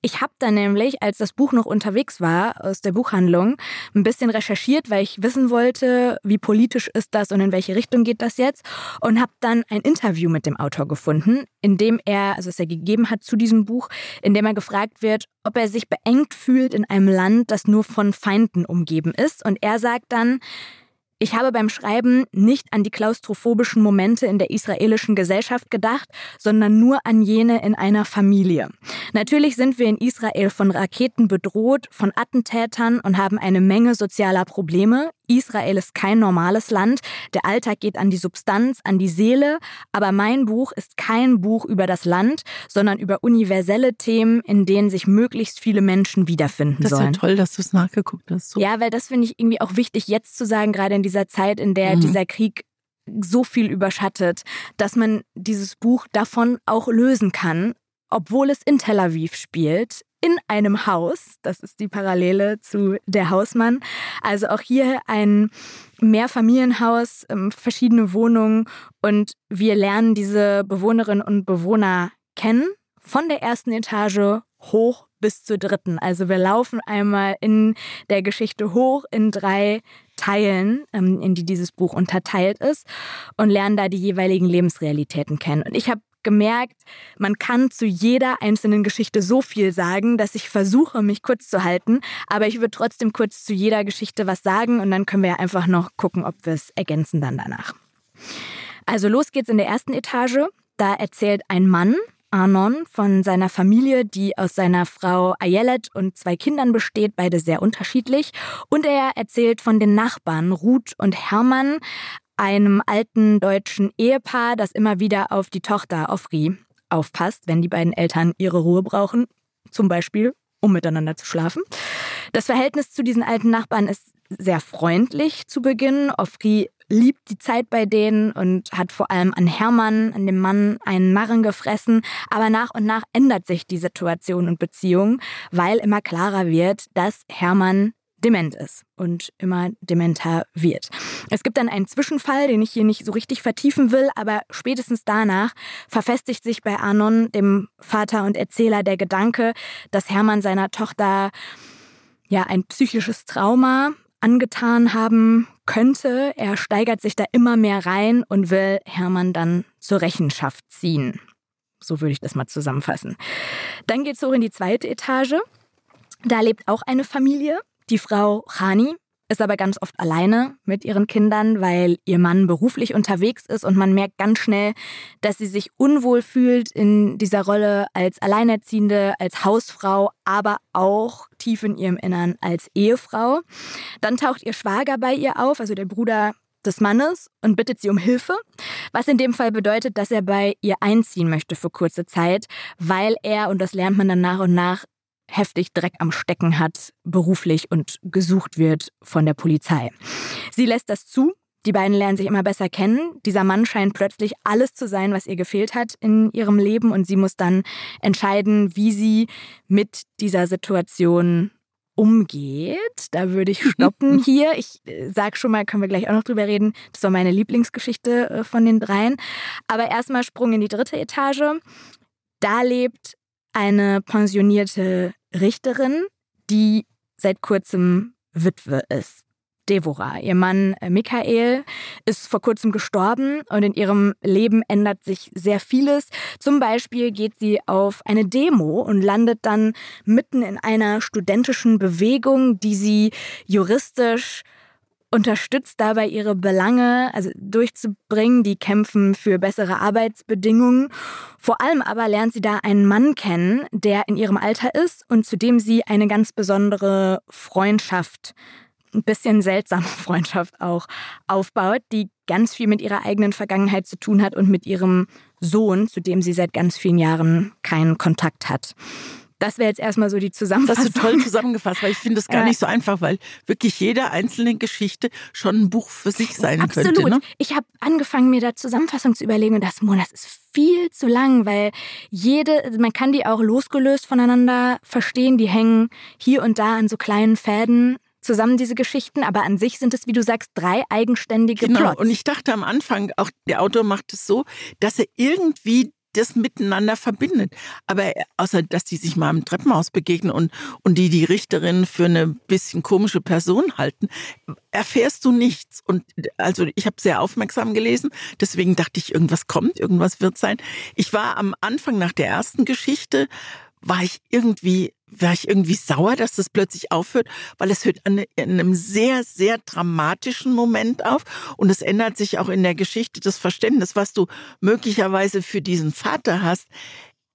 Ich habe dann nämlich, als das Buch noch unterwegs war aus der Buchhandlung, ein bisschen recherchiert, weil ich wissen wollte, wie politisch ist das und in welche Richtung geht das jetzt. Und habe dann ein Interview mit dem Autor gefunden, in dem er, also es er gegeben hat zu diesem Buch, in dem er gefragt wird, ob er sich beengt fühlt in einem Land, das nur von Feinden umgeben ist. Und er sagt dann, ich habe beim Schreiben nicht an die klaustrophobischen Momente in der israelischen Gesellschaft gedacht, sondern nur an jene in einer Familie. Natürlich sind wir in Israel von Raketen bedroht, von Attentätern und haben eine Menge sozialer Probleme. Israel ist kein normales Land. Der Alltag geht an die Substanz, an die Seele. Aber mein Buch ist kein Buch über das Land, sondern über universelle Themen, in denen sich möglichst viele Menschen wiederfinden das sollen. Das ist ja toll, dass du es nachgeguckt hast. So. Ja, weil das finde ich irgendwie auch wichtig, jetzt zu sagen, gerade in dieser Zeit, in der mhm. dieser Krieg so viel überschattet, dass man dieses Buch davon auch lösen kann, obwohl es in Tel Aviv spielt, in einem Haus. Das ist die Parallele zu Der Hausmann. Also auch hier ein Mehrfamilienhaus, ähm, verschiedene Wohnungen und wir lernen diese Bewohnerinnen und Bewohner kennen. Von der ersten Etage hoch bis zur dritten. Also wir laufen einmal in der Geschichte hoch in drei Teilen, ähm, in die dieses Buch unterteilt ist und lernen da die jeweiligen Lebensrealitäten kennen. Und ich habe gemerkt, man kann zu jeder einzelnen Geschichte so viel sagen, dass ich versuche, mich kurz zu halten. Aber ich würde trotzdem kurz zu jeder Geschichte was sagen und dann können wir einfach noch gucken, ob wir es ergänzen dann danach. Also los geht's in der ersten Etage. Da erzählt ein Mann, Arnon, von seiner Familie, die aus seiner Frau Ayelet und zwei Kindern besteht, beide sehr unterschiedlich. Und er erzählt von den Nachbarn Ruth und Hermann, einem alten deutschen Ehepaar, das immer wieder auf die Tochter Ofri aufpasst, wenn die beiden Eltern ihre Ruhe brauchen, zum Beispiel um miteinander zu schlafen. Das Verhältnis zu diesen alten Nachbarn ist sehr freundlich zu Beginn. Ofri liebt die Zeit bei denen und hat vor allem an Hermann, an dem Mann, einen Narren gefressen. Aber nach und nach ändert sich die Situation und Beziehung, weil immer klarer wird, dass Hermann dement ist und immer dementer wird. Es gibt dann einen Zwischenfall, den ich hier nicht so richtig vertiefen will, aber spätestens danach verfestigt sich bei Anon, dem Vater und Erzähler, der Gedanke, dass Hermann seiner Tochter ja ein psychisches Trauma angetan haben könnte. Er steigert sich da immer mehr rein und will Hermann dann zur Rechenschaft ziehen. So würde ich das mal zusammenfassen. Dann geht es hoch in die zweite Etage. Da lebt auch eine Familie die Frau Khani, ist aber ganz oft alleine mit ihren Kindern, weil ihr Mann beruflich unterwegs ist und man merkt ganz schnell, dass sie sich unwohl fühlt in dieser Rolle als Alleinerziehende, als Hausfrau, aber auch tief in ihrem Innern als Ehefrau. Dann taucht ihr Schwager bei ihr auf, also der Bruder des Mannes und bittet sie um Hilfe, was in dem Fall bedeutet, dass er bei ihr einziehen möchte für kurze Zeit, weil er, und das lernt man dann nach und nach, heftig Dreck am Stecken hat, beruflich und gesucht wird von der Polizei. Sie lässt das zu. Die beiden lernen sich immer besser kennen. Dieser Mann scheint plötzlich alles zu sein, was ihr gefehlt hat in ihrem Leben und sie muss dann entscheiden, wie sie mit dieser Situation umgeht. Da würde ich stoppen hier. Ich äh, sag schon mal, können wir gleich auch noch drüber reden. Das war meine Lieblingsgeschichte äh, von den dreien. Aber erstmal Sprung in die dritte Etage. Da lebt eine pensionierte Richterin, die seit kurzem Witwe ist. Devora. Ihr Mann äh, Michael ist vor kurzem gestorben und in ihrem Leben ändert sich sehr vieles. Zum Beispiel geht sie auf eine Demo und landet dann mitten in einer studentischen Bewegung, die sie juristisch unterstützt dabei ihre Belange also durchzubringen, die kämpfen für bessere Arbeitsbedingungen. Vor allem aber lernt sie da einen Mann kennen, der in ihrem Alter ist und zu dem sie eine ganz besondere Freundschaft, ein bisschen seltsame Freundschaft auch aufbaut, die ganz viel mit ihrer eigenen Vergangenheit zu tun hat und mit ihrem Sohn, zu dem sie seit ganz vielen Jahren keinen Kontakt hat. Das wäre jetzt erstmal so die Zusammenfassung. Das hast du toll zusammengefasst, weil ich finde es gar nicht so einfach, weil wirklich jede einzelne Geschichte schon ein Buch für sich sein Absolut. könnte. Ne? Ich habe angefangen, mir da Zusammenfassung zu überlegen und das, das ist viel zu lang, weil jede, man kann die auch losgelöst voneinander verstehen. Die hängen hier und da an so kleinen Fäden zusammen, diese Geschichten, aber an sich sind es, wie du sagst, drei eigenständige genau. Plots. Und ich dachte am Anfang, auch der Autor macht es so, dass er irgendwie das miteinander verbindet. Aber außer, dass die sich mal im Treppenhaus begegnen und, und die die Richterin für eine bisschen komische Person halten, erfährst du nichts. Und also ich habe sehr aufmerksam gelesen, deswegen dachte ich, irgendwas kommt, irgendwas wird sein. Ich war am Anfang nach der ersten Geschichte, war ich irgendwie war ich irgendwie sauer, dass das plötzlich aufhört, weil es hört an einem sehr, sehr dramatischen Moment auf. Und es ändert sich auch in der Geschichte das Verständnis, was du möglicherweise für diesen Vater hast,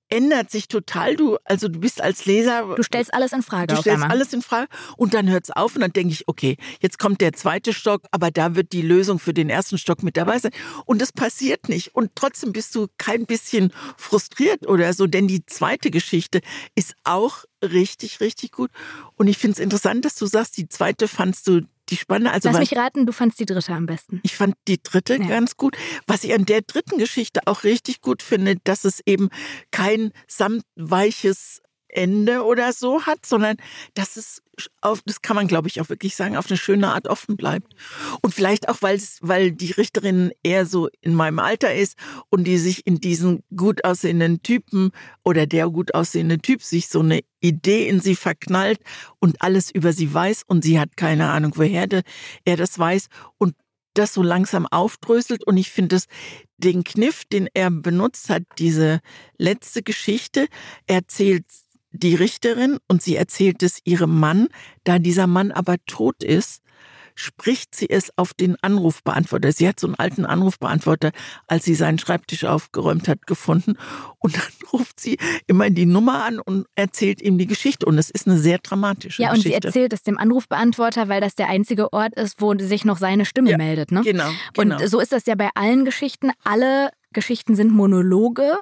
ändert sich total. Du, also du bist als Leser. Du stellst alles in Frage. Du stellst alles in Frage und dann hört es auf und dann denke ich, okay, jetzt kommt der zweite Stock, aber da wird die Lösung für den ersten Stock mit dabei sein. Und das passiert nicht. Und trotzdem bist du kein bisschen frustriert oder so, denn die zweite Geschichte ist auch richtig, richtig gut. Und ich finde es interessant, dass du sagst, die zweite fandst du die spannende. Also Lass mich raten, du fandst die dritte am besten. Ich fand die dritte ja. ganz gut. Was ich an der dritten Geschichte auch richtig gut finde, dass es eben kein samtweiches Ende oder so hat, sondern dass es auf, das kann man glaube ich auch wirklich sagen, auf eine schöne Art offen bleibt. Und vielleicht auch, weil es, weil die Richterin eher so in meinem Alter ist und die sich in diesen gut aussehenden Typen oder der gut aussehende Typ sich so eine Idee in sie verknallt und alles über sie weiß und sie hat keine Ahnung, woher er das weiß und das so langsam aufdröselt und ich finde es den Kniff, den er benutzt hat, diese letzte Geschichte, erzählt die Richterin und sie erzählt es ihrem Mann. Da dieser Mann aber tot ist, spricht sie es auf den Anrufbeantworter. Sie hat so einen alten Anrufbeantworter, als sie seinen Schreibtisch aufgeräumt hat, gefunden. Und dann ruft sie immer die Nummer an und erzählt ihm die Geschichte. Und es ist eine sehr dramatische ja, Geschichte. Ja, und sie erzählt es dem Anrufbeantworter, weil das der einzige Ort ist, wo sich noch seine Stimme ja, meldet. Ne? Genau, genau. Und so ist das ja bei allen Geschichten. Alle Geschichten sind Monologe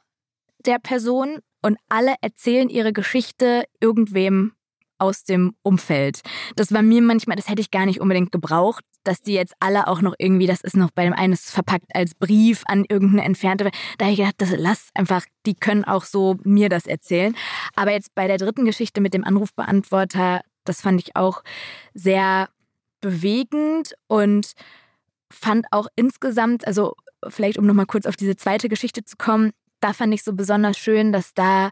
der Person und alle erzählen ihre Geschichte irgendwem aus dem Umfeld. Das war mir manchmal, das hätte ich gar nicht unbedingt gebraucht, dass die jetzt alle auch noch irgendwie, das ist noch bei dem einen verpackt als Brief an irgendeine entfernte. Da habe ich gedacht, das lass einfach, die können auch so mir das erzählen. Aber jetzt bei der dritten Geschichte mit dem Anrufbeantworter, das fand ich auch sehr bewegend und fand auch insgesamt, also vielleicht um nochmal kurz auf diese zweite Geschichte zu kommen, da fand ich so besonders schön, dass da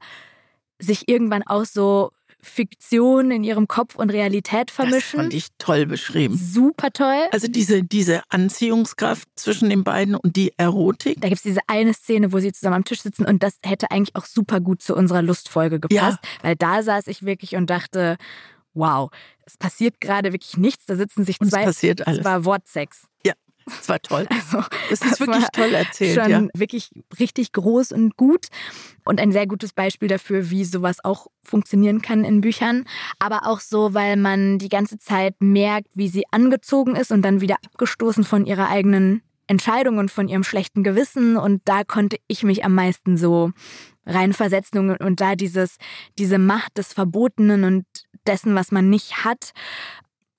sich irgendwann auch so Fiktion in ihrem Kopf und Realität vermischen. Das fand ich toll beschrieben. Super toll. Also diese, diese Anziehungskraft zwischen den beiden und die Erotik. Da gibt es diese eine Szene, wo sie zusammen am Tisch sitzen und das hätte eigentlich auch super gut zu unserer Lustfolge gepasst, ja. weil da saß ich wirklich und dachte, wow, es passiert gerade wirklich nichts. Da sitzen sich Und es zwei. passiert alles. Es war Wortsex. Es war toll. Also, Das ist wirklich toll erzählt, schon ja. wirklich richtig groß und gut und ein sehr gutes Beispiel dafür, wie sowas auch funktionieren kann in Büchern. Aber auch so, weil man die ganze Zeit merkt, wie sie angezogen ist und dann wieder abgestoßen von ihrer eigenen Entscheidung und von ihrem schlechten Gewissen. Und da konnte ich mich am meisten so reinversetzen und, und da dieses, diese Macht des Verbotenen und dessen, was man nicht hat.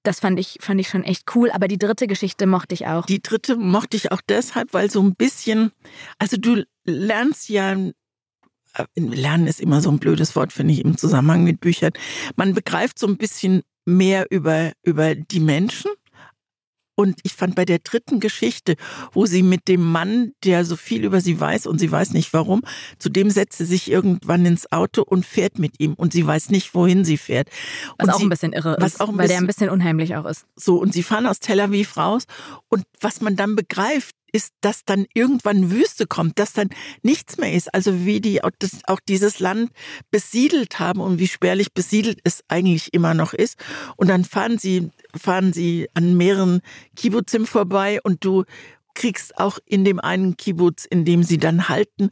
Das fand ich, fand ich schon echt cool. Aber die dritte Geschichte mochte ich auch. Die dritte mochte ich auch deshalb, weil so ein bisschen, also du lernst ja, äh, lernen ist immer so ein blödes Wort, finde ich, im Zusammenhang mit Büchern. Man begreift so ein bisschen mehr über, über die Menschen. Und ich fand bei der dritten Geschichte, wo sie mit dem Mann, der so viel über sie weiß und sie weiß nicht warum, zu dem setzt sie sich irgendwann ins Auto und fährt mit ihm und sie weiß nicht, wohin sie fährt. Was und auch sie, ein bisschen irre ist, weil der bisschen- ein bisschen unheimlich auch ist. so, und sie fahren aus Tel Aviv raus. Und was man dann begreift, ist, dass dann irgendwann Wüste kommt, dass dann nichts mehr ist. Also wie die auch, das, auch dieses Land besiedelt haben und wie spärlich besiedelt es eigentlich immer noch ist. Und dann fahren sie, fahren sie an mehreren Kibbutzim vorbei und du kriegst auch in dem einen Kibbutz, in dem sie dann halten,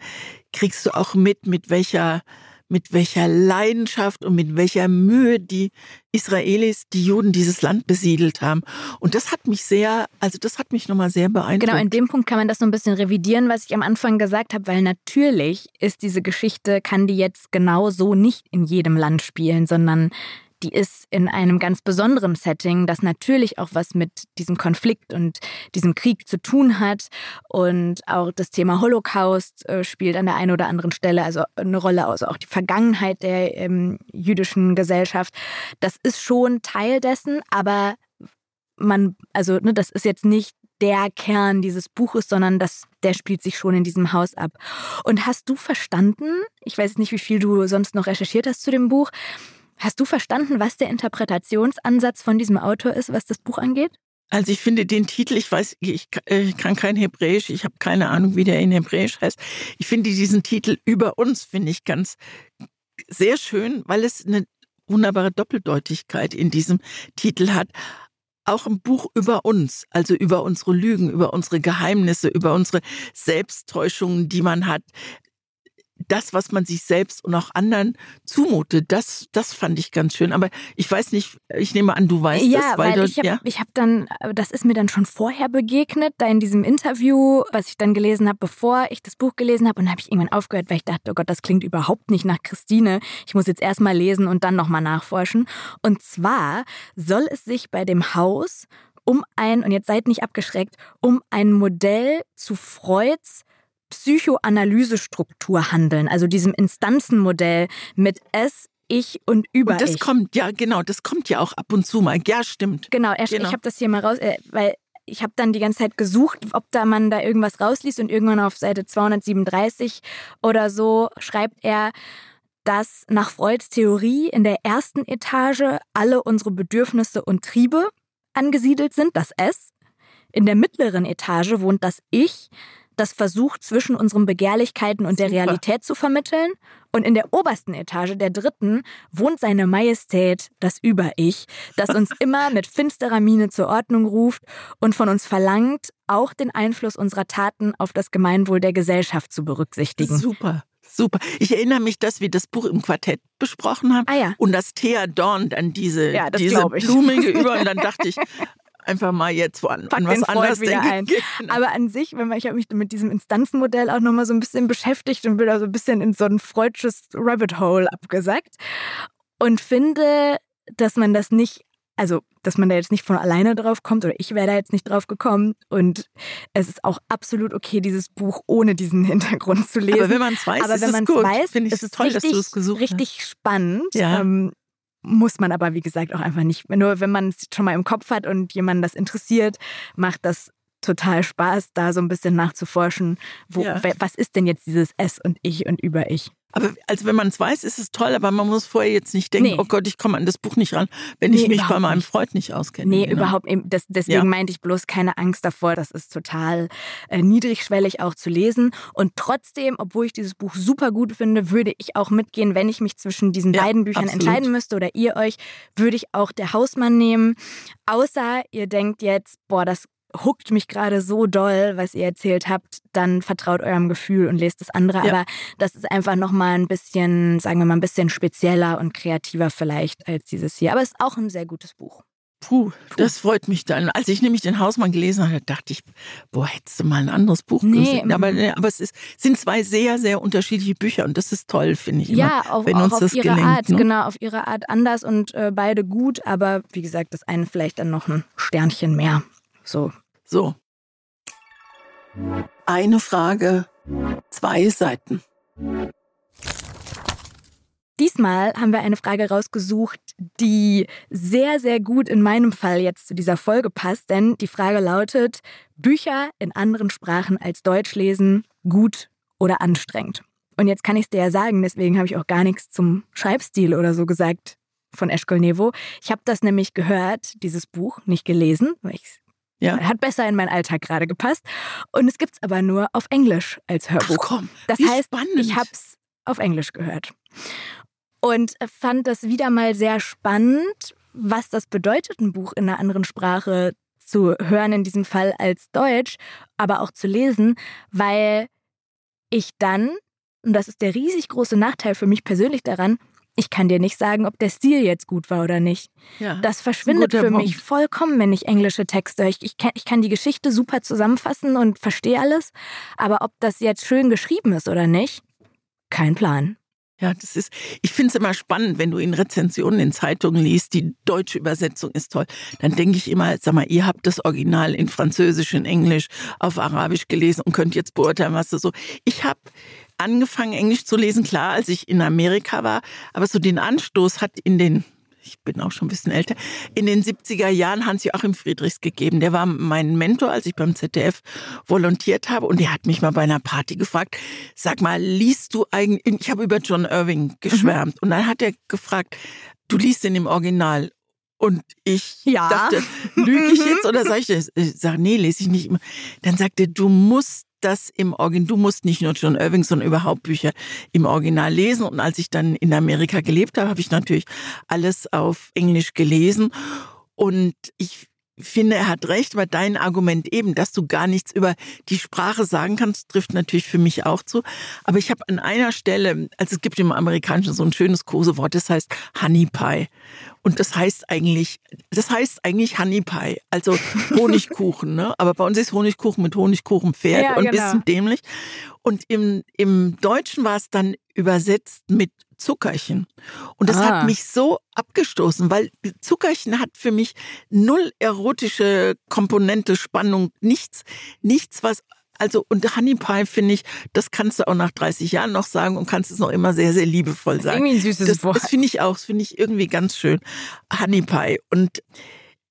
kriegst du auch mit, mit welcher mit welcher Leidenschaft und mit welcher Mühe die Israelis, die Juden dieses Land besiedelt haben. Und das hat mich sehr, also das hat mich nochmal sehr beeindruckt. Genau, in dem Punkt kann man das so ein bisschen revidieren, was ich am Anfang gesagt habe, weil natürlich ist diese Geschichte, kann die jetzt genau so nicht in jedem Land spielen, sondern die ist in einem ganz besonderen Setting, das natürlich auch was mit diesem Konflikt und diesem Krieg zu tun hat. Und auch das Thema Holocaust äh, spielt an der einen oder anderen Stelle also eine Rolle, also auch die Vergangenheit der ähm, jüdischen Gesellschaft. Das ist schon Teil dessen, aber man, also ne, das ist jetzt nicht der Kern dieses Buches, sondern das, der spielt sich schon in diesem Haus ab. Und hast du verstanden, ich weiß nicht, wie viel du sonst noch recherchiert hast zu dem Buch, hast du verstanden, was der Interpretationsansatz von diesem Autor ist, was das Buch angeht? Also ich finde den Titel, ich weiß, ich äh, kann kein Hebräisch, ich habe keine Ahnung, wie der in Hebräisch heißt. Ich finde diesen Titel über uns, finde ich ganz sehr schön, weil es eine wunderbare Doppeldeutigkeit in diesem Titel hat. Auch ein Buch über uns, also über unsere Lügen, über unsere Geheimnisse, über unsere Selbsttäuschungen, die man hat. Das, was man sich selbst und auch anderen zumutet, das, das fand ich ganz schön. Aber ich weiß nicht, ich nehme an, du weißt ja, es, weil, weil ich habe ja. ich hab dann, das ist mir dann schon vorher begegnet, da in diesem Interview, was ich dann gelesen habe, bevor ich das Buch gelesen habe. Und dann habe ich irgendwann aufgehört, weil ich dachte, oh Gott, das klingt überhaupt nicht nach Christine. Ich muss jetzt erstmal lesen und dann nochmal nachforschen. Und zwar soll es sich bei dem Haus um ein, und jetzt seid nicht abgeschreckt, um ein Modell zu Freuds Psychoanalysestruktur handeln, also diesem Instanzenmodell mit es, ich und über Und das ich. kommt, ja genau, das kommt ja auch ab und zu mal. Ja, stimmt. Genau, er, Genau. ich habe das hier mal raus, äh, weil ich habe dann die ganze Zeit gesucht, ob da man da irgendwas rausliest und irgendwann auf Seite 237 oder so schreibt er, dass nach Freuds Theorie in der ersten Etage alle unsere Bedürfnisse und Triebe angesiedelt sind, das S. In der mittleren Etage wohnt das Ich, das versucht zwischen unseren Begehrlichkeiten und der Super. Realität zu vermitteln. Und in der obersten Etage, der dritten, wohnt seine Majestät, das Über-Ich, das uns immer mit finsterer Miene zur Ordnung ruft und von uns verlangt, auch den Einfluss unserer Taten auf das Gemeinwohl der Gesellschaft zu berücksichtigen. Super, super. Ich erinnere mich, dass wir das Buch im Quartett besprochen haben Ah ja. und dass Thea Dorn dann diese, Ja, diese. Blume gegenüber und dann dachte ich, einfach mal jetzt an, Pack was den anderes wieder denke. ein. Genau. Aber an sich, wenn man, ich habe mich mit diesem Instanzenmodell auch nochmal so ein bisschen beschäftigt und bin da so ein bisschen in so ein freudsches Rabbit Hole abgesackt und finde, dass man das nicht, also dass man da jetzt nicht von alleine drauf kommt oder ich wäre da jetzt nicht drauf gekommen und es ist auch absolut okay, dieses Buch ohne diesen Hintergrund zu lesen. Aber wenn man es weiß, Aber wenn man es gut. weiß, Finde ich es toll, richtig, dass du es gesucht hast. richtig spannend. Ja. Ähm, muss man aber, wie gesagt, auch einfach nicht. Nur wenn man es schon mal im Kopf hat und jemanden das interessiert, macht das total Spaß, da so ein bisschen nachzuforschen, wo, Ja. was ist denn jetzt dieses Es und Ich und Über Ich. Aber also wenn man es weiß, ist es toll, aber man muss vorher jetzt nicht denken, Nee. oh Gott, ich komme an das Buch nicht ran, wenn ich Nee, mich bei meinem nicht. Freund nicht auskenne. Nee, Genau. überhaupt eben. Das, deswegen Ja. meinte ich bloß keine Angst davor. Das ist total äh, niedrigschwellig auch zu lesen. Und trotzdem, obwohl ich dieses Buch super gut finde, würde ich auch mitgehen, wenn ich mich zwischen diesen Ja, beiden Büchern absolut. entscheiden müsste oder ihr euch, würde ich auch der Hausmann nehmen. Außer ihr denkt jetzt, boah, das huckt mich gerade so doll, was ihr erzählt habt, dann vertraut eurem Gefühl und lest das andere. Ja. Aber das ist einfach nochmal ein bisschen, sagen wir mal, ein bisschen spezieller und kreativer vielleicht als dieses hier. Aber es ist auch ein sehr gutes Buch. Puh, das freut mich dann. Als ich nämlich den Hausmann gelesen hatte, dachte ich, boah, hättest du mal ein anderes Buch Nee, gesehen. Aber, aber es ist, sind zwei sehr, sehr unterschiedliche Bücher und das ist toll, finde ich. Immer, Ja, auf, wenn auch uns auf das ihre gelingt. Art, ne? genau, auf ihre Art anders und äh, beide gut, aber wie gesagt, das eine vielleicht dann noch ein Sternchen mehr. So. So. Eine Frage, zwei Seiten. Diesmal haben wir eine Frage rausgesucht, die sehr, sehr gut in meinem Fall jetzt zu dieser Folge passt, denn die Frage lautet, Bücher in anderen Sprachen als Deutsch lesen, gut oder anstrengend? Und jetzt kann ich es dir ja sagen, deswegen habe ich auch gar nichts zum Schreibstil oder so gesagt von Eschkol Nevo. Ich habe das nämlich gehört, dieses Buch, nicht gelesen, weil ich Ja. hat besser in meinen Alltag gerade gepasst. Und es gibt es aber nur auf Englisch als Ach Hörbuch. komm, Das wie heißt, spannend. ich habe es auf Englisch gehört. Und fand das wieder mal sehr spannend, was das bedeutet, ein Buch in einer anderen Sprache zu hören, in diesem Fall als Deutsch, aber auch zu lesen, weil ich dann, und das ist der riesig große Nachteil für mich persönlich daran, ich kann dir nicht sagen, ob der Stil jetzt gut war oder nicht. ja. Das verschwindet für mich Punkt. vollkommen, wenn ich englische Texte. Ich, ich, kann, ich kann die Geschichte super zusammenfassen und verstehe alles, aber ob das jetzt schön geschrieben ist oder nicht, kein Plan. Ja, das ist, ich finde es immer spannend, wenn du in Rezensionen in Zeitungen liest, die deutsche Übersetzung ist toll. Dann denke ich immer, sag mal, ihr habt das Original in Französisch, in Englisch, auf Arabisch gelesen und könnt jetzt beurteilen, was das so. Ich habe angefangen, Englisch zu lesen, klar, als ich in Amerika war, aber so den Anstoß hat in den ich bin auch schon ein bisschen älter, in den 70er Jahren Hans-Joachim Friedrichs gegeben. Der war mein Mentor, als ich beim ZDF volontiert habe. Und der hat mich mal bei einer Party gefragt, sag mal, liest du eigentlich, ich habe über John Irving geschwärmt. Und dann hat er gefragt, du liest den im Original. Und ich Ja. dachte, lüge ich jetzt oder sage ich das? Ich sage, nee, lese ich nicht immer. Dann sagte er, du musst das im Original, du musst nicht nur John Irving, sondern überhaupt Bücher im Original lesen. Und als ich dann in Amerika gelebt habe, habe ich natürlich alles auf Englisch gelesen. Und ich finde, er hat recht, weil dein Argument eben, dass du gar nichts über die Sprache sagen kannst, trifft natürlich für mich auch zu. Aber ich habe an einer Stelle, also es gibt im Amerikanischen so ein schönes Kosewort, das heißt Honey Pie. Und das heißt eigentlich, das heißt eigentlich Honey Pie, also Honigkuchen, ne? Aber bei uns ist Honigkuchen mit Honigkuchenpferd Ja, und ein genau. bisschen dämlich. Und im, im Deutschen war es dann übersetzt mit Zuckerchen. Und das Ah. hat mich so abgestoßen, weil Zuckerchen hat für mich null erotische Komponente, Spannung, nichts, nichts, was also und Honey Pie finde ich, das kannst du auch nach 30 Jahren noch sagen und kannst es noch immer sehr, sehr liebevoll sagen. irgendwie ein süßes Das, Wort. das finde ich auch, das finde ich irgendwie ganz schön. Honey Pie. Und,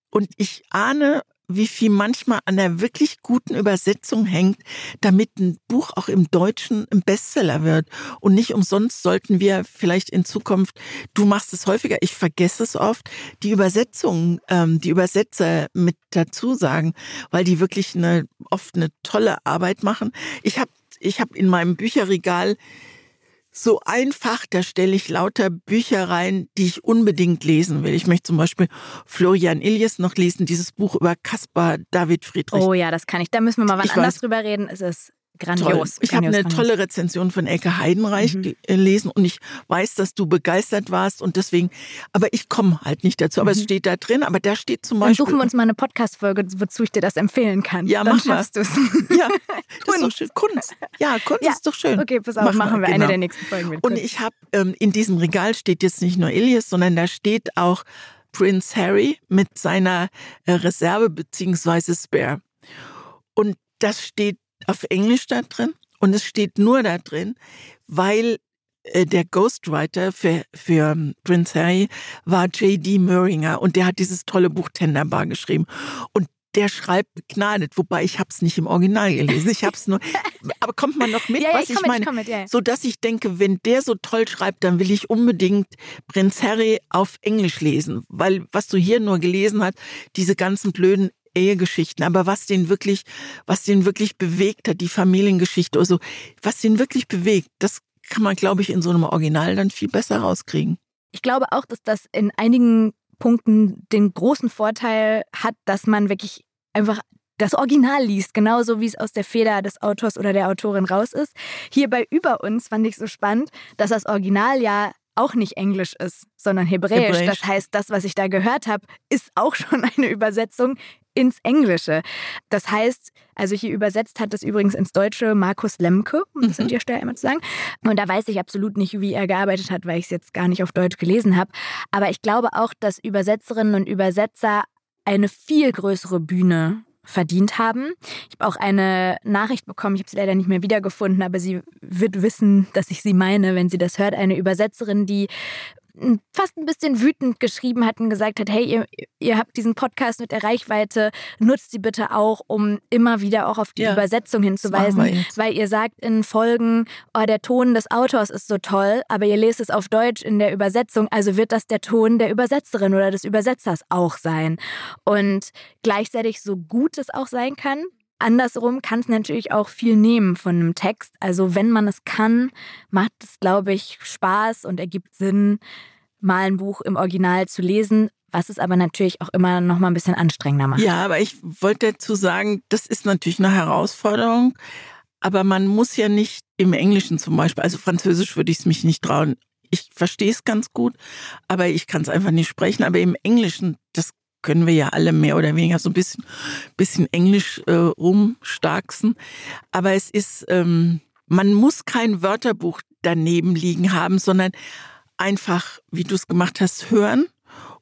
und ich ahne, wie viel manchmal an der wirklich guten Übersetzung hängt, damit ein Buch auch im Deutschen ein Bestseller wird. Und nicht umsonst sollten wir vielleicht in Zukunft, du machst es häufiger, ich vergesse es oft, die Übersetzung, ähm, die Übersetzer mit dazu sagen, weil die wirklich eine, oft eine tolle Arbeit machen. Ich habe ich hab in meinem Bücherregal so einfach, da stelle ich lauter Bücher rein, die ich unbedingt lesen will. Ich möchte zum Beispiel Florian Iljes noch lesen, dieses Buch über Caspar David Friedrich. Oh ja, das kann ich. Da müssen wir mal wann Ich anders weiß. drüber reden. Es ist Toll. grandios. Ich habe eine grandios. tolle Rezension von Elke Heidenreich Mhm. gelesen und ich weiß, dass du begeistert warst und deswegen, aber ich komme halt nicht dazu. Aber es Mhm. steht da drin, aber da steht zum Dann Beispiel. suchen wir uns mal eine Podcast-Folge, wozu ich dir das empfehlen kann. Ja, Dann mach mal. schaffst du es. Ja, das ist doch schön. Kunst. Ja, Kunst Ja. ist doch schön. Okay, pass auf, Mach machen wir eine genau. der nächsten Folgen mit. Und Kunst. ich habe ähm, in diesem Regal steht jetzt nicht nur Ilias, sondern da steht auch Prince Harry mit seiner äh, Reserve beziehungsweise Spare. Und das steht auf Englisch da drin und es steht nur da drin, weil äh, der Ghostwriter für, für ähm, Prince Harry war J.D. Muringer und der hat dieses tolle Buch Tenderbar geschrieben. Und der schreibt begnadet, wobei ich habe es nicht im Original gelesen. Ich habe es nur. Aber kommt man noch mit, Ja, ja, was ich ich, mit, meine? ich mit, ja. So dass ich denke, wenn der so toll schreibt, dann will ich unbedingt Prinz Harry auf Englisch lesen, weil was du hier nur gelesen hast, diese ganzen blöden Ehegeschichten, aber was den wirklich, was den wirklich bewegt hat, die Familiengeschichte oder so, was den wirklich bewegt, das kann man, glaube ich, in so einem Original dann viel besser rauskriegen. Ich glaube auch, dass das in einigen Punkten den großen Vorteil hat, dass man wirklich einfach das Original liest, genauso wie es aus der Feder des Autors oder der Autorin raus ist. Hier bei Über uns fand ich so spannend, dass das Original ja auch nicht Englisch ist, sondern Hebräisch. Hebräisch. Das heißt, das, was ich da gehört habe, ist auch schon eine Übersetzung ins Englische. Das heißt, also hier übersetzt hat es übrigens ins Deutsche Markus Lemke, um das Mhm. an der Stelle einmal zu sagen. Und da weiß ich absolut nicht, wie er gearbeitet hat, weil ich es jetzt gar nicht auf Deutsch gelesen habe. Aber ich glaube auch, dass Übersetzerinnen und Übersetzer eine viel größere Bühne verdient haben. Ich habe auch eine Nachricht bekommen, ich habe sie leider nicht mehr wiedergefunden, aber sie wird wissen, dass ich sie meine, wenn sie das hört. Eine Übersetzerin, die fast ein bisschen wütend geschrieben hat und gesagt hat, hey, ihr, ihr habt diesen Podcast mit der Reichweite, nutzt sie bitte auch, um immer wieder auch auf die Ja, Übersetzung hinzuweisen, weil ihr sagt in Folgen, oh, der Ton des Autors ist so toll, aber ihr lest es auf Deutsch in der Übersetzung, also wird das der Ton der Übersetzerin oder des Übersetzers auch sein. Und gleichzeitig so gut es auch sein kann, Andersrum kann es natürlich auch viel nehmen von einem Text. Also wenn man es kann, macht es, glaube ich, Spaß und ergibt Sinn, mal ein Buch im Original zu lesen, was es aber natürlich auch immer noch mal ein bisschen anstrengender macht. Ja, aber ich wollte dazu sagen, das ist natürlich eine Herausforderung, aber man muss ja nicht im Englischen zum Beispiel, also Französisch würde ich es mich nicht trauen. Ich verstehe es ganz gut, aber ich kann es einfach nicht sprechen. Aber im Englischen, das können wir ja alle mehr oder weniger so ein bisschen, bisschen Englisch äh, rumstarksen. Aber es ist, ähm, man muss kein Wörterbuch daneben liegen haben, sondern einfach, wie du es gemacht hast, hören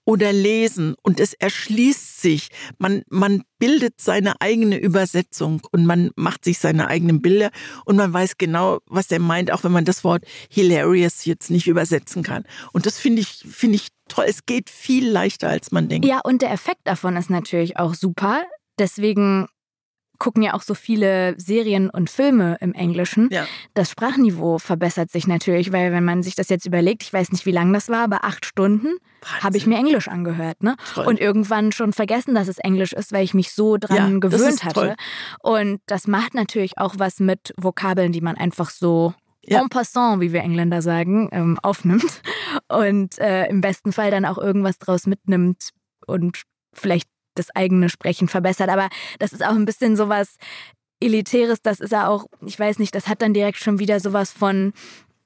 oder lesen und es erschließt sich. Man, man bildet seine eigene Übersetzung und man macht sich seine eigenen Bilder und man weiß genau, was er meint, auch wenn man das Wort hilarious jetzt nicht übersetzen kann. Und das finde ich, finde ich toll. Es geht viel leichter, als man denkt. Ja, und der Effekt davon ist natürlich auch super. Deswegen gucken ja auch so viele Serien und Filme im Englischen. Ja. Das Sprachniveau verbessert sich natürlich, weil wenn man sich das jetzt überlegt, ich weiß nicht, wie lang das war, aber acht Stunden habe ich mir Englisch angehört, ne? Toll. Und irgendwann schon vergessen, dass es Englisch ist, weil ich mich so dran Ja, gewöhnt hatte. toll. Und das macht natürlich auch was mit Vokabeln, die man einfach so Ja. en passant, wie wir Engländer sagen, ähm, aufnimmt. Und äh, im besten Fall dann auch irgendwas draus mitnimmt und vielleicht das eigene Sprechen verbessert. Aber das ist auch ein bisschen sowas Elitäres, das ist ja auch, ich weiß nicht, das hat dann direkt schon wieder sowas von,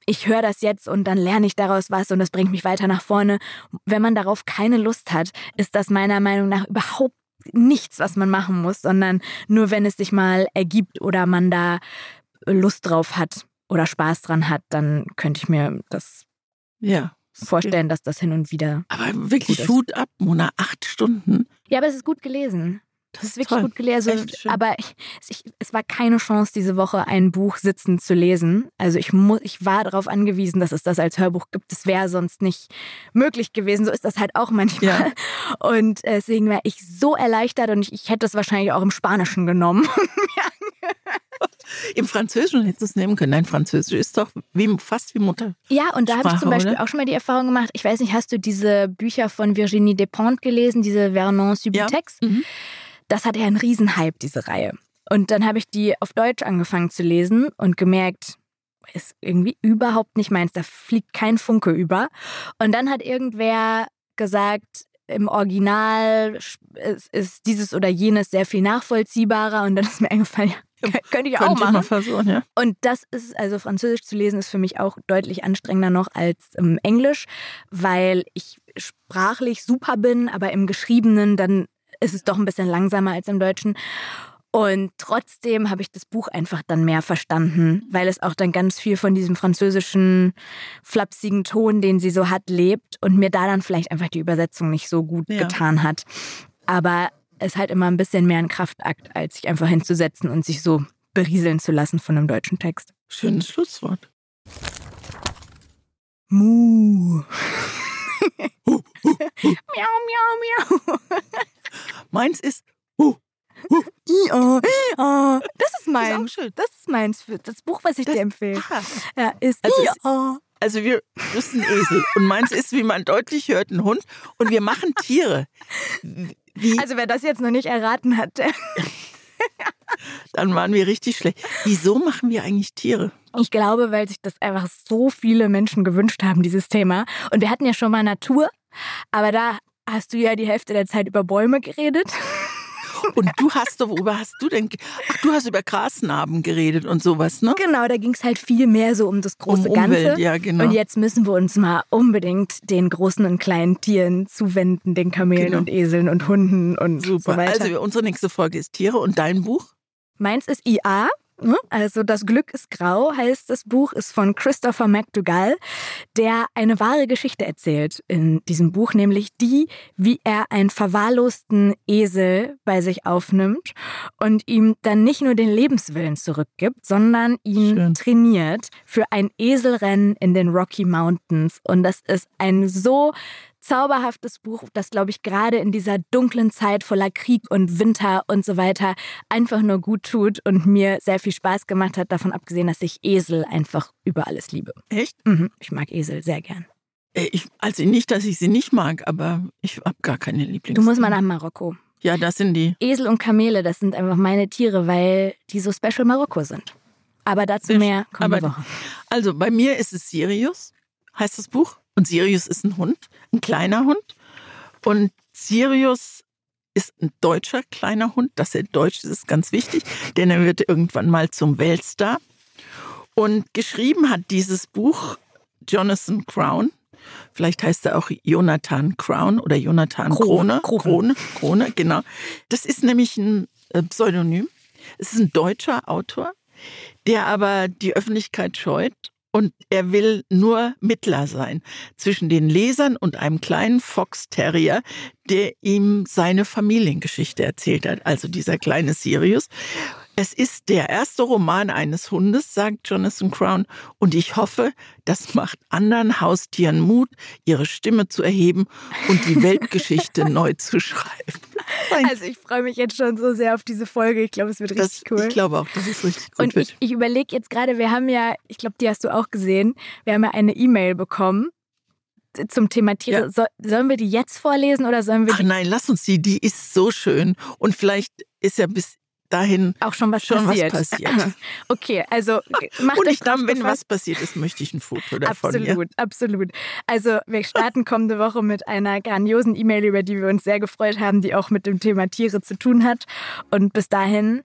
ich höre das jetzt und dann lerne ich daraus was und das bringt mich weiter nach vorne. Wenn man darauf keine Lust hat, ist das meiner Meinung nach überhaupt nichts, was man machen muss, sondern nur wenn es sich mal ergibt oder man da Lust drauf hat oder Spaß dran hat, dann könnte ich mir das Ja. vorstellen, dass das hin und wieder. Aber wirklich. Hut ab, Mona. Acht Stunden. Ja, aber es ist gut gelesen. Das ist wirklich toll. gut gelesen. Schön. Aber ich, ich, es war keine Chance, diese Woche ein Buch sitzend zu lesen. Also ich, mu ich war darauf angewiesen, dass es das als Hörbuch gibt. Das wäre sonst nicht möglich gewesen. So ist das halt auch manchmal. Ja. Und äh, deswegen war ich so erleichtert und ich, ich hätte es wahrscheinlich auch im Spanischen genommen. Im Französischen hättest du es nehmen können. Nein, Französisch ist doch wie, fast wie Mutter. Ja, und da habe ich zum Beispiel oder? auch schon mal die Erfahrung gemacht. Ich weiß nicht, hast du diese Bücher von Virginie Despentes gelesen, diese Vernon Subutex? Mhm. Das hat ja einen Riesenhype, diese Reihe. Und dann habe ich die auf Deutsch angefangen zu lesen und gemerkt, ist irgendwie überhaupt nicht meins. Da fliegt kein Funke über. Und dann hat irgendwer gesagt, im Original ist, ist dieses oder jenes sehr viel nachvollziehbarer. Und dann ist mir eingefallen, ja, könnte ich auch Könnte machen. versuchen, ja. Und das ist, also Französisch zu lesen, ist für mich auch deutlich anstrengender noch als ähm, Englisch, weil ich sprachlich super bin, aber im Geschriebenen dann ist es doch ein bisschen langsamer als im Deutschen. Und trotzdem habe ich das Buch einfach dann mehr verstanden, weil es auch dann ganz viel von diesem französischen flapsigen Ton, den sie so hat, lebt und mir da dann vielleicht einfach die Übersetzung nicht so gut Ja. getan hat. Aber es ist halt immer ein bisschen mehr ein Kraftakt, als sich einfach hinzusetzen und sich so berieseln zu lassen von einem deutschen Text. Schönes Schlusswort. Mu. miau, miau, miau. Meins ist huh, huh, I-oh, oh. Das ist meins. Ist. Das ist meins für das Buch, was ich das, dir empfehle. Ah. Ja, ist also, I-oh. Also wir wissen Esel und meins ist, wie man deutlich hört, ein Hund und wir machen Tiere. Wie? Also wer das jetzt noch nicht erraten hat, dann waren wir richtig schlecht. Wieso machen wir eigentlich Tiere? Ich glaube, weil sich das einfach so viele Menschen gewünscht haben, dieses Thema. Und wir hatten ja schon mal Natur, aber da hast du ja die Hälfte der Zeit über Bäume geredet. Und du hast doch, worüber hast du denn? Ach, du hast über Grasnarben geredet und sowas, ne? Genau, da ging es halt viel mehr so um das große um Umwelt, Ganze. Ja, genau. Und jetzt müssen wir uns mal unbedingt den großen und kleinen Tieren zuwenden, den Kamelen genau. und Eseln und Hunden und Super. so weiter. Also unsere nächste Folge ist Tiere und dein Buch? Meins ist IA? Also Das Glück ist grau heißt das Buch, ist von Christopher McDougall, der eine wahre Geschichte erzählt in diesem Buch, nämlich die, wie er einen verwahrlosten Esel bei sich aufnimmt und ihm dann nicht nur den Lebenswillen zurückgibt, sondern ihn Schön. trainiert für ein Eselrennen in den Rocky Mountains. Und das ist ein so zauberhaftes Buch, das, glaube ich, gerade in dieser dunklen Zeit voller Krieg und Winter und so weiter einfach nur gut tut und mir sehr viel Spaß gemacht hat, davon abgesehen, dass ich Esel einfach über alles liebe. Echt? Mhm, ich mag Esel sehr gern. Äh, ich, also nicht, dass ich sie nicht mag, aber ich habe gar keine Lieblings. Du musst mal nach Marokko. Ja, das sind die. Esel und Kamele, das sind einfach meine Tiere, weil die so special Marokko sind. Aber dazu mehr kommende Woche. Also bei mir ist es Sirius, heißt das Buch. Und Sirius ist ein Hund, ein kleiner Hund. Und Sirius ist ein deutscher kleiner Hund. Dass er deutsch ist, ist ganz wichtig, denn er wird irgendwann mal zum Weltstar. Und geschrieben hat dieses Buch Jonathan Crown. Vielleicht heißt er auch Jonathan Crown oder Jonathan Krone. Krone, Krone, Krone genau. Das ist nämlich ein äh, Pseudonym. Es ist ein deutscher Autor, der aber die Öffentlichkeit scheut und er will nur Mittler sein zwischen den Lesern und einem kleinen Fox Terrier, der ihm seine Familiengeschichte erzählt hat, also dieser kleine Sirius. Es ist der erste Roman eines Hundes, sagt Jonathan Crown, und ich hoffe, das macht anderen Haustieren Mut, ihre Stimme zu erheben und die Weltgeschichte neu zu schreiben. Also ich freue mich jetzt schon so sehr auf diese Folge. Ich glaube, es wird richtig das, cool. Ich glaube auch, dass es richtig gut und. Ich, ich überlege jetzt gerade, wir haben ja, ich glaube, die hast du auch gesehen, wir haben ja eine E-Mail bekommen zum Thema Tiere. Ja. So, sollen wir die jetzt vorlesen oder sollen wir Ach nein, lass uns die. Die ist so schön. Und vielleicht ist ja bis dahin auch schon was schon passiert. Was passiert. okay, also macht Und euch dann, wenn was passiert ist, möchte ich ein Foto davon. Absolut, ja. absolut. Also wir starten kommende Woche mit einer grandiosen E-Mail, über die wir uns sehr gefreut haben, die auch mit dem Thema Tiere zu tun hat. Und bis dahin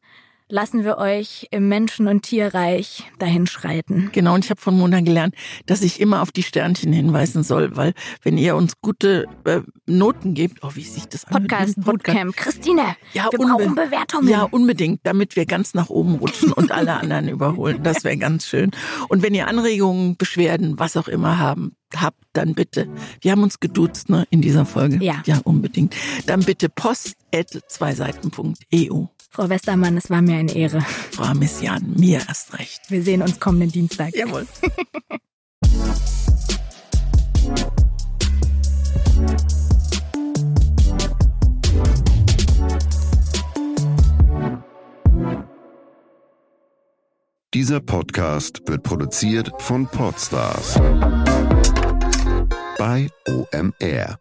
lassen wir euch im Menschen- und Tierreich dahin schreiten. Genau, und ich habe von Mona gelernt, dass ich immer auf die Sternchen hinweisen soll, weil wenn ihr uns gute äh, Noten gebt, oh, wie sich das Podcast, Podcast Bootcamp. Christine, ja, wir brauchen Bewertungen. Ja, unbedingt, damit wir ganz nach oben rutschen und alle anderen überholen. Das wäre ganz schön. Und wenn ihr Anregungen, Beschwerden, was auch immer haben, habt, dann bitte. Wir haben uns geduzt, ne, in dieser Folge. Ja. Ja, unbedingt. Dann bitte post at zweiseiten.eu. Frau Westermann, es war mir eine Ehre. Frau Messian, mir erst recht. Wir sehen uns kommenden Dienstag. Jawohl. Dieser Podcast wird produziert von Podstars bei OMR.